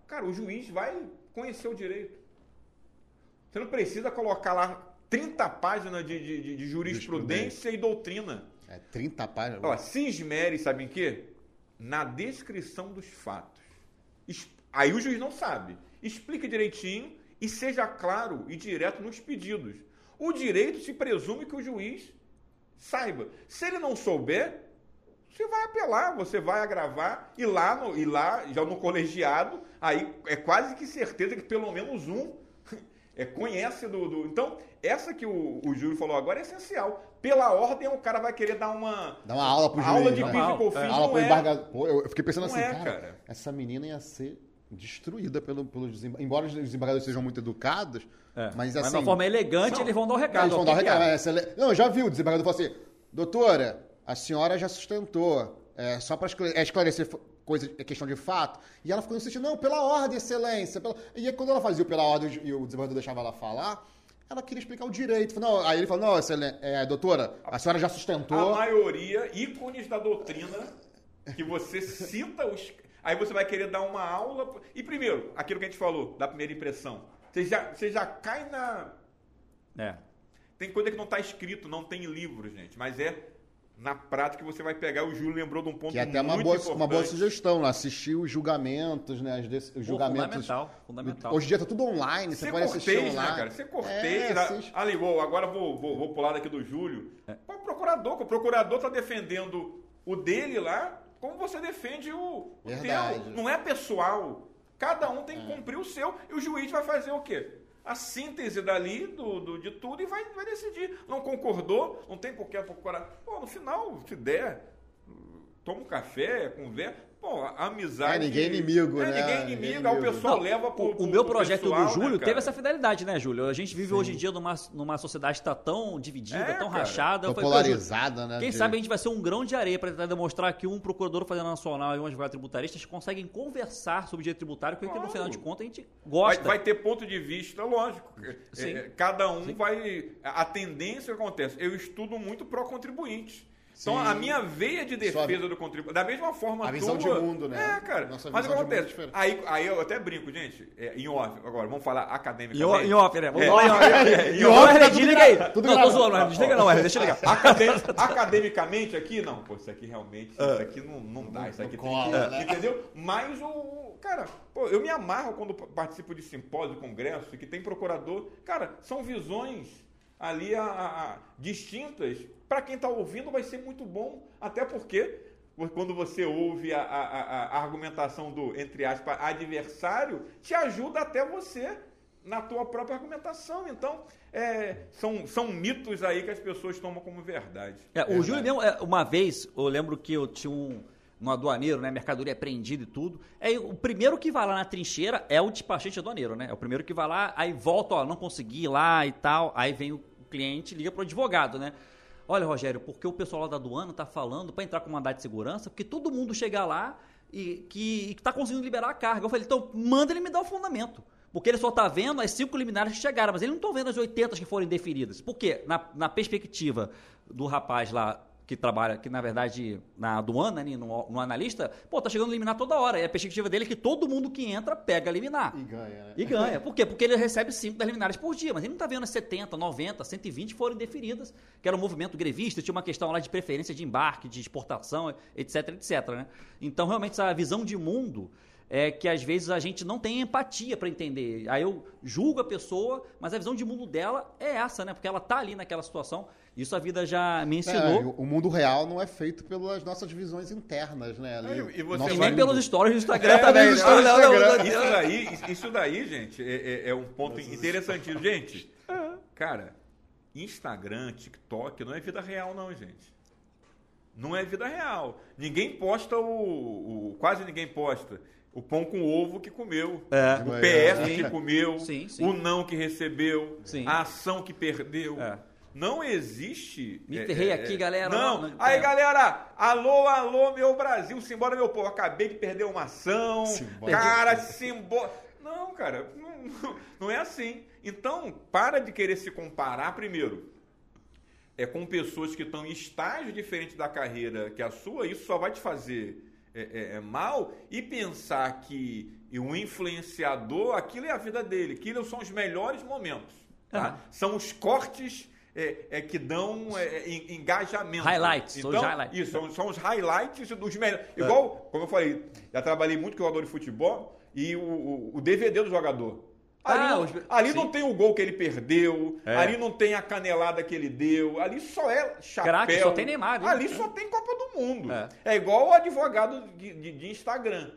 Cara, o juiz vai conhecer o direito. Você não precisa colocar lá 30 páginas de, de, de jurisprudência e doutrina. É, 30 páginas. Ó, se esmere, sabe em quê? Na descrição dos fatos. Aí o juiz não sabe. Explique direitinho e seja claro e direto nos pedidos. O direito se presume que o juiz saiba. Se ele não souber, você vai apelar, você vai agravar e lá, no, e lá já no colegiado, aí é quase que certeza que pelo menos um é, conhece do, do, Então, essa que o, o Júlio falou agora é essencial. Pela ordem, o cara vai querer dar uma. Dar uma aula pro juiz. Aula de né? PIS e Aula pro é. embargador. Eu fiquei pensando não assim, é, cara, cara, essa menina ia ser destruída pelo, pelos desembargadores. Embora os desembargadores sejam muito educados, é. mas assim. Mas de uma forma elegante, não, eles vão dar o um recado. Eles vão dar o um recado. É, não, já viu, o desembargador falou assim: doutora, a senhora já sustentou, é, só para é, esclarecer coisa, é questão de fato. E ela ficou insistindo, não, pela ordem, excelência. Pela... E aí, quando ela fazia o pela ordem e o desembargador deixava ela falar, ela queria explicar o direito. Não, aí ele falou, não, excelência, é, doutora, a senhora já sustentou. A maioria, ícones da doutrina, que você cita os... Aí você vai querer dar uma aula... E primeiro, aquilo que a gente falou, da primeira impressão. Você já, você já cai na... É. Tem coisa que não está escrito, não tem livro, gente. Mas é na prática você vai pegar, o Júlio lembrou de um ponto que é até uma boa, importante. uma boa sugestão, né? assistir os julgamentos, né? Os, os julgamentos. Fundamental, fundamental. Hoje em dia tá tudo online, você, você pode assistir né, online. Né, cara? Você cortei, é, ali, vou, agora vou, vou, vou pular daqui do Júlio. É. O procurador, o procurador tá defendendo o dele lá, como você defende o, o teu. Não é pessoal. Cada um tem que é. cumprir o seu e o juiz vai fazer o quê? A síntese dali do, do, de tudo e vai, vai decidir. Não concordou, não tem que procurar. Pô, no final, se der, toma um café, conversa. Pô, a amizade. É, ninguém é inimigo, é, né? Ninguém é inimigo, aí o pessoal não, leva pro, O, o meu projeto pessoal, do Júlio né, teve essa fidelidade, né, Júlio? A gente vive Sim. hoje em dia numa, numa sociedade que tá tão dividida, é, tão cara, rachada. Tão polarizada, né? Quem de... sabe a gente vai ser um grão de areia para tentar demonstrar que um procurador fazendo nacional e um advogado tributarista conseguem conversar sobre direito tributário, porque claro. no final de contas a gente gosta. Vai, vai ter ponto de vista, lógico. Sim. É, cada um Sim. vai. A tendência que acontece. Eu estudo muito pró-contribuinte. Então, Sim. a minha veia de defesa do contribuinte, da mesma forma A visão tua, de mundo, né? É, cara. Nossa mas o que acontece? Aí, aí eu até brinco, gente, é, em off, agora, vamos falar academicamente. Em off, né? Vamos é. falar em off. Em desliga aí. Tudo não, tô zoando, mas desliga não, deixa eu ligar. academicamente aqui, não, pô, isso aqui realmente, isso aqui não, não dá, isso aqui tem que, né? entendeu? Mas o, cara, pô, eu me amarro quando participo de simpósio, congresso, que tem procurador, cara, são visões ali a, a, a distintas. Para quem está ouvindo vai ser muito bom, até porque quando você ouve a, a, argumentação do, entre aspas, adversário, te ajuda até você na tua própria argumentação. Então, é, são, são mitos aí que as pessoas tomam como verdade. É, o Júlio mesmo, é, uma vez, eu lembro que eu tinha um, um aduaneiro, né, mercadoria apreendida e tudo. É, o primeiro que vai lá na trincheira é o despachante aduaneiro, né? É o primeiro que vai lá, aí volta, ó, não consegui ir lá e tal. Aí vem o cliente, liga para o advogado, né? Olha, Rogério, porque o pessoal lá da aduana está falando para entrar com mandado de segurança, porque todo mundo chega lá e que está conseguindo liberar a carga. Eu falei, então manda ele me dar o fundamento. Porque ele só está vendo as cinco liminares que chegaram, mas ele não está vendo as 80 que foram deferidas. Por quê? Na, na perspectiva do rapaz lá que trabalha, que na verdade na aduana, né, no, no, analista, pô, tá chegando a liminar toda hora. E a perspectiva dele é que todo mundo que entra pega a liminar. E ganha, né? E ganha. Por quê? Porque ele recebe 5 das liminares por dia, mas ele não tá vendo as 70, 90, 120 foram indeferidas, que era um movimento grevista, tinha uma questão lá de preferência de embarque, de exportação, etc, etc, né? Então, realmente, essa visão de mundo é que às vezes a gente não tem empatia para entender. Aí eu julgo a pessoa, mas a visão de mundo dela é essa, né? Porque ela tá ali naquela situação. Isso a vida já me ensinou. É, o mundo real não é feito pelas nossas visões internas, né? Ali, e, você e nem pelos stories do Instagram é, também. Né? Instagram. Isso daí, isso daí, gente, é, é, é um ponto interessantíssimo. Gente, cara, Instagram, TikTok não é vida real, não, gente. Não é vida real. Ninguém posta o, o quase ninguém posta o pão com ovo que comeu, é. o PS que comeu, sim, sim. o não que recebeu, sim. a ação que perdeu. É. Não existe. Me ferrei é, aqui, galera. Não. não, não Aí, galera, alô, alô, meu Brasil, simbora, meu povo. Acabei de perder uma ação. Simbora. Cara, simbora. Não, cara, não, não é assim. Então, para de querer se comparar primeiro. É com pessoas que estão em estágio diferente da carreira que a sua, isso só vai te fazer é, é, é, mal e pensar que o influenciador, aquilo é a vida dele, aquilo são os melhores momentos. Tá? Uhum. São os cortes é, é, que dão é, é engajamento. Highlights. Então, os highlights. Isso, são, são, os highlights dos melhores. Igual, como eu falei, já trabalhei muito com jogador de futebol e o, o, o DVD do jogador. Ali, ah, não, ali não, tem o gol que ele perdeu, é. ali não tem a canelada que ele deu, ali só é chapéu. Craque, só tem Neymar. Hein? Ali só tem Copa do Mundo. É, é igual o advogado de, de, de Instagram.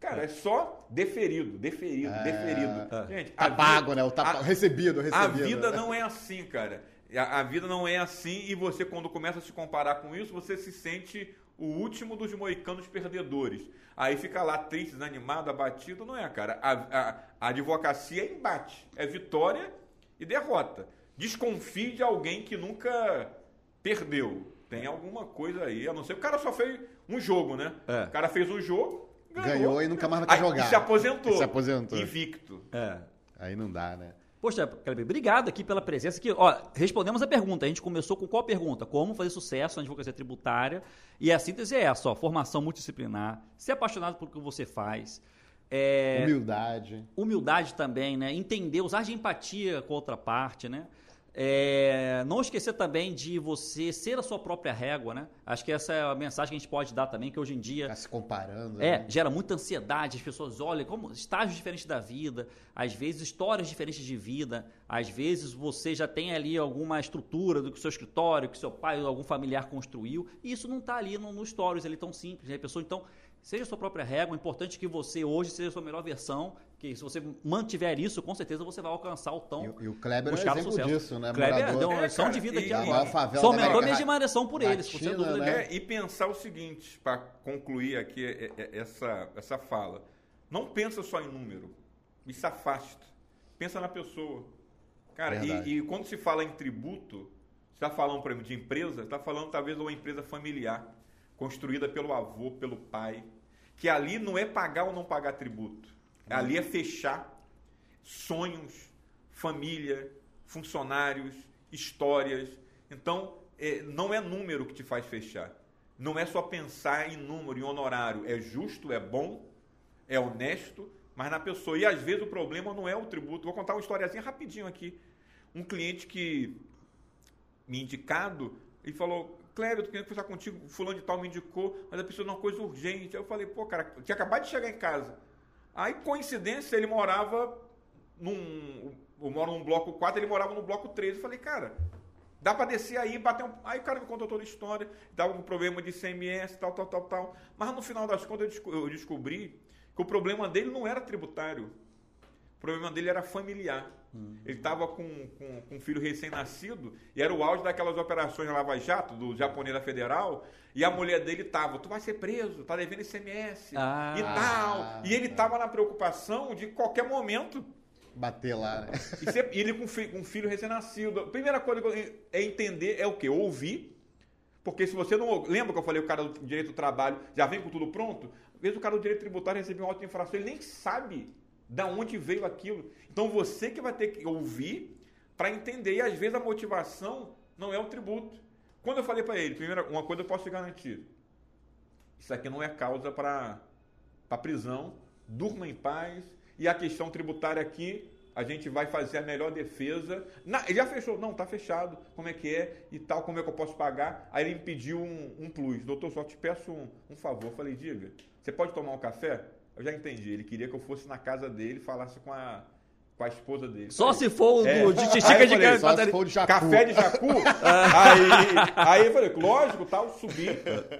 Cara, é. é só deferido, deferido, é... deferido. Gente, tá pago, vida, né? O tá a, recebido, recebido. A vida não é assim, cara. A, a vida não é assim e você, quando começa a se comparar com isso, você se sente o último dos moicanos perdedores. Aí fica lá triste, desanimado, abatido. Não é, cara. A, a, a advocacia é embate, é vitória e derrota. Desconfie de alguém que nunca perdeu. Tem alguma coisa aí, a não ser o cara só fez um jogo, né? É. O cara fez um jogo, ganhou, ganhou e nunca mais vai jogar. E se aposentou. E se aposentou. Invicto. É. Aí não dá, né? Poxa, Kleber, obrigado aqui pela presença. Aqui, ó, respondemos a pergunta. A gente começou com qual pergunta? Como fazer sucesso na advocacia tributária? E a síntese é essa: ó, formação multidisciplinar, ser apaixonado pelo que você faz. É, humildade. Humildade também, né? Entender, usar de empatia com a outra parte, né? É, não esquecer também de você ser a sua própria régua, né? Acho que essa é a mensagem que a gente pode dar também, que hoje em dia. Tá se comparando. É, né? gera muita ansiedade, as pessoas olham como estágios diferentes da vida, às vezes histórias diferentes de vida, às vezes você já tem ali alguma estrutura do que o seu escritório, que seu pai ou algum familiar construiu, e isso não está ali no, no stories, ele é tão simples, né? A pessoa, então, seja a sua própria régua, é importante que você hoje seja a sua melhor versão que se você mantiver isso, com certeza você vai alcançar o tão E, e o Kleber é exemplo sucesso. disso, né? Kleber Morador, deu uma lição é, de vida aqui agora. Sou mentor mesmo de mareção por eles, por sem dúvida. Né? É, e pensar o seguinte, para concluir aqui essa, essa fala. Não pensa só em número. Isso afasta. Pensa na pessoa. Cara, e, e, quando se fala em tributo, você está falando, por exemplo, de empresa, está falando talvez de uma empresa familiar, construída pelo avô, pelo pai, que ali não é pagar ou não pagar tributo Ali é fechar sonhos, família, funcionários, histórias. Então, é, não é número que te faz fechar. Não é só pensar em número, em honorário. É justo, é bom, é honesto, mas na pessoa. E às vezes o problema não é o tributo. Vou contar uma historiazinha rapidinho aqui. Um cliente que me indicado, ele falou, Cléber, eu queria conversar contigo, fulano de tal me indicou, mas a pessoa não uma coisa urgente. Aí eu falei, pô, cara, tinha acabado de chegar em casa. Aí, coincidência, ele morava num. Eu moro num bloco 4, ele morava no bloco 3. Eu falei, cara, dá para descer aí, bater um. Aí o cara me contou toda a história, tava com problema de CMS, tal, tal, tal, tal. Mas no final das contas eu descobri que o problema dele não era tributário. O problema dele era familiar. Hum. Ele estava com, com, com, um filho recém-nascido e era o auge daquelas operações Lava Jato, do japonês da Federal, e a mulher dele estava, tu vai ser preso, tá devendo ICMS ah, e tal. E ele estava na preocupação de qualquer momento bater lá, né? E, ser, ele com, fi, com um filho recém-nascido. Primeira coisa é entender é o quê? Ouvir. Porque se você não. Lembra que eu falei o cara do direito do trabalho já vem com tudo pronto? Às vezes o cara do direito tributário recebeu uma auto-infração, ele nem sabe da onde veio aquilo. Então você que vai ter que ouvir para entender. E às vezes a motivação não é o tributo. Quando eu falei para ele, primeira, uma coisa eu posso te garantir: isso aqui não é causa para prisão, durma em paz. E a questão tributária aqui, a gente vai fazer a melhor defesa. Na, já fechou? Não, tá fechado. Como é que é e tal, como é que eu posso pagar? Aí ele me pediu um, um plus. Doutor, só te peço um, um favor. Eu falei, diga, você pode tomar um café? Eu já entendi. Ele queria que eu fosse na casa dele e falasse com a, com a esposa dele. Só se for é. de xixica de, falei, só se for de jacu. café de jacu. aí, aí eu falei, lógico, tal, subi.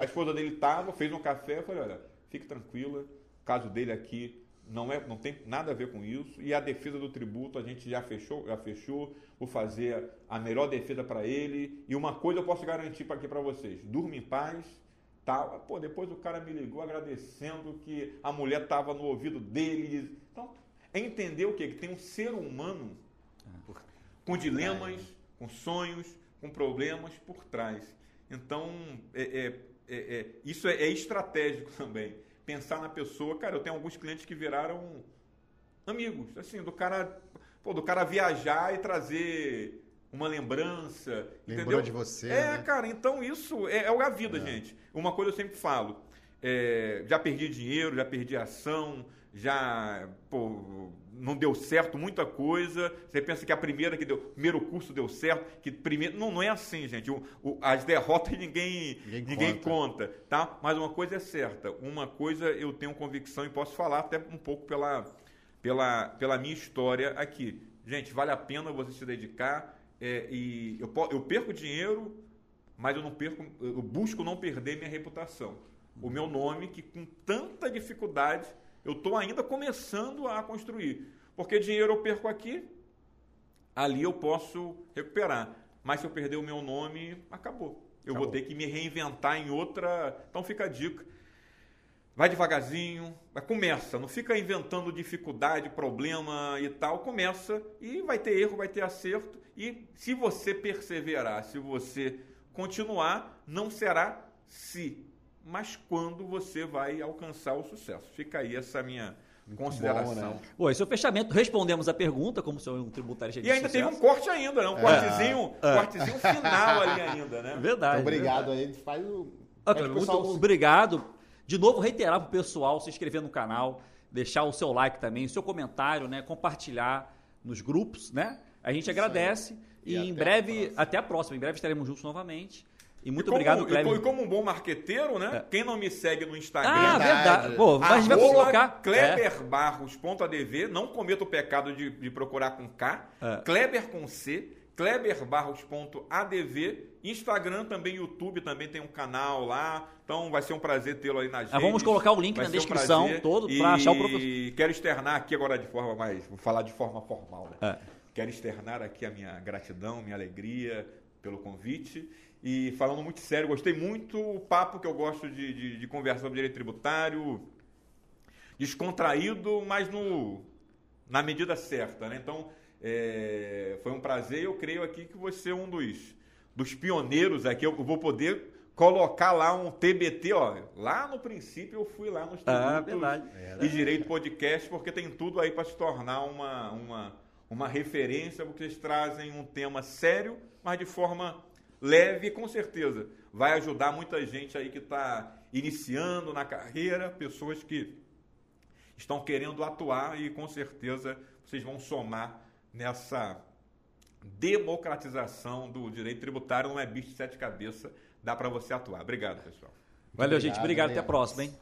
A esposa dele tava, fez um café. Eu falei, olha, fique tranquila, o caso dele aqui não, é, não tem nada a ver com isso. E a defesa do tributo a gente já fechou, já fechou. Vou fazer a melhor defesa para ele. E uma coisa eu posso garantir aqui para vocês: durma em paz tal. Pô, depois o cara me ligou agradecendo que a mulher estava no ouvido dele. Então, é entender o quê? Que tem um ser humano com dilemas, com sonhos, com problemas por trás. Então, é, é, é, é isso é, é estratégico também. Pensar na pessoa. Cara, eu tenho alguns clientes que viraram amigos. Assim, do cara, pô, do cara viajar e trazer uma lembrança. Lembrou entendeu? de você. É, né? cara, então isso é, é a vida, é. gente. Uma coisa eu sempre falo. É, já perdi dinheiro, já perdi ação, já pô, não deu certo muita coisa. Você pensa que a primeira que deu, primeiro curso deu certo, que primeiro não, não é assim, gente. O, o, as derrotas ninguém ninguém, ninguém conta. conta. tá? Mas uma coisa é certa, uma coisa eu tenho convicção e posso falar até um pouco pela pela pela minha história aqui. Gente, vale a pena você se dedicar é, e eu, eu perco dinheiro, mas eu não perco, eu busco não perder minha reputação. O meu nome, que com tanta dificuldade eu estou ainda começando a construir. Porque dinheiro eu perco aqui, ali eu posso recuperar. Mas se eu perder o meu nome, acabou. Eu acabou. vou ter que me reinventar em outra. Então fica a dica. Vai devagarzinho, vai, começa, não fica inventando dificuldade, problema e tal, começa e vai ter erro, vai ter acerto e se você perseverar, se você continuar, não será se, mas quando você vai alcançar o sucesso. Fica aí essa minha Muito consideração. Bom, né? Bom, esse é o fechamento. Respondemos a pergunta, como sou um tributário E ainda sucesso. teve um corte ainda, né? Um é. cortezinho, é. cortezinho final ali ainda, né? Verdade. obrigado verdade. aí. Faz o. Ah, muito pessoal... obrigado. De novo, reiterar para o pessoal se inscrever no canal, deixar o seu like também, o seu comentário, né? Compartilhar nos grupos, né? A gente Isso agradece aí. e, e em breve, até a próxima. Em breve estaremos juntos novamente. E muito e como, obrigado, Kleber. E como um bom marqueteiro, né? É. Quem não me segue no Instagram... Ah, verdade. Pô, mas a gente vai colocar... kleberbarros.adv. Não cometa o pecado de, de procurar com K. É. Kleber com C kleberbarros.adv, Instagram também, YouTube também tem um canal lá, então vai ser um prazer tê-lo aí na gente. Ah, vamos colocar o link vai na descrição um todo para achar o professor. E quero externar aqui agora de forma mais, vou falar de forma formal, né? É. Quero externar aqui a minha gratidão, minha alegria pelo convite e falando muito sério, gostei muito o papo que eu gosto de, de, de conversar sobre direito tributário, descontraído, mas no, na medida certa, né? Então, é, foi um prazer. Eu creio aqui que você é um dos, dos pioneiros aqui. Eu vou poder colocar lá um TBT, ó. Lá no princípio eu fui lá nos ah, e Direito Podcast, porque tem tudo aí para se tornar uma, uma, uma referência, porque vocês trazem um tema sério, mas de forma leve, com certeza. Vai ajudar muita gente aí que está iniciando na carreira, pessoas que estão querendo atuar e com certeza vocês vão somar nessa democratização do direito tributário, não é bicho de sete cabeças, dá para você atuar. Obrigado, pessoal. Valeu, obrigado, gente. Obrigado. Até a próxima, hein?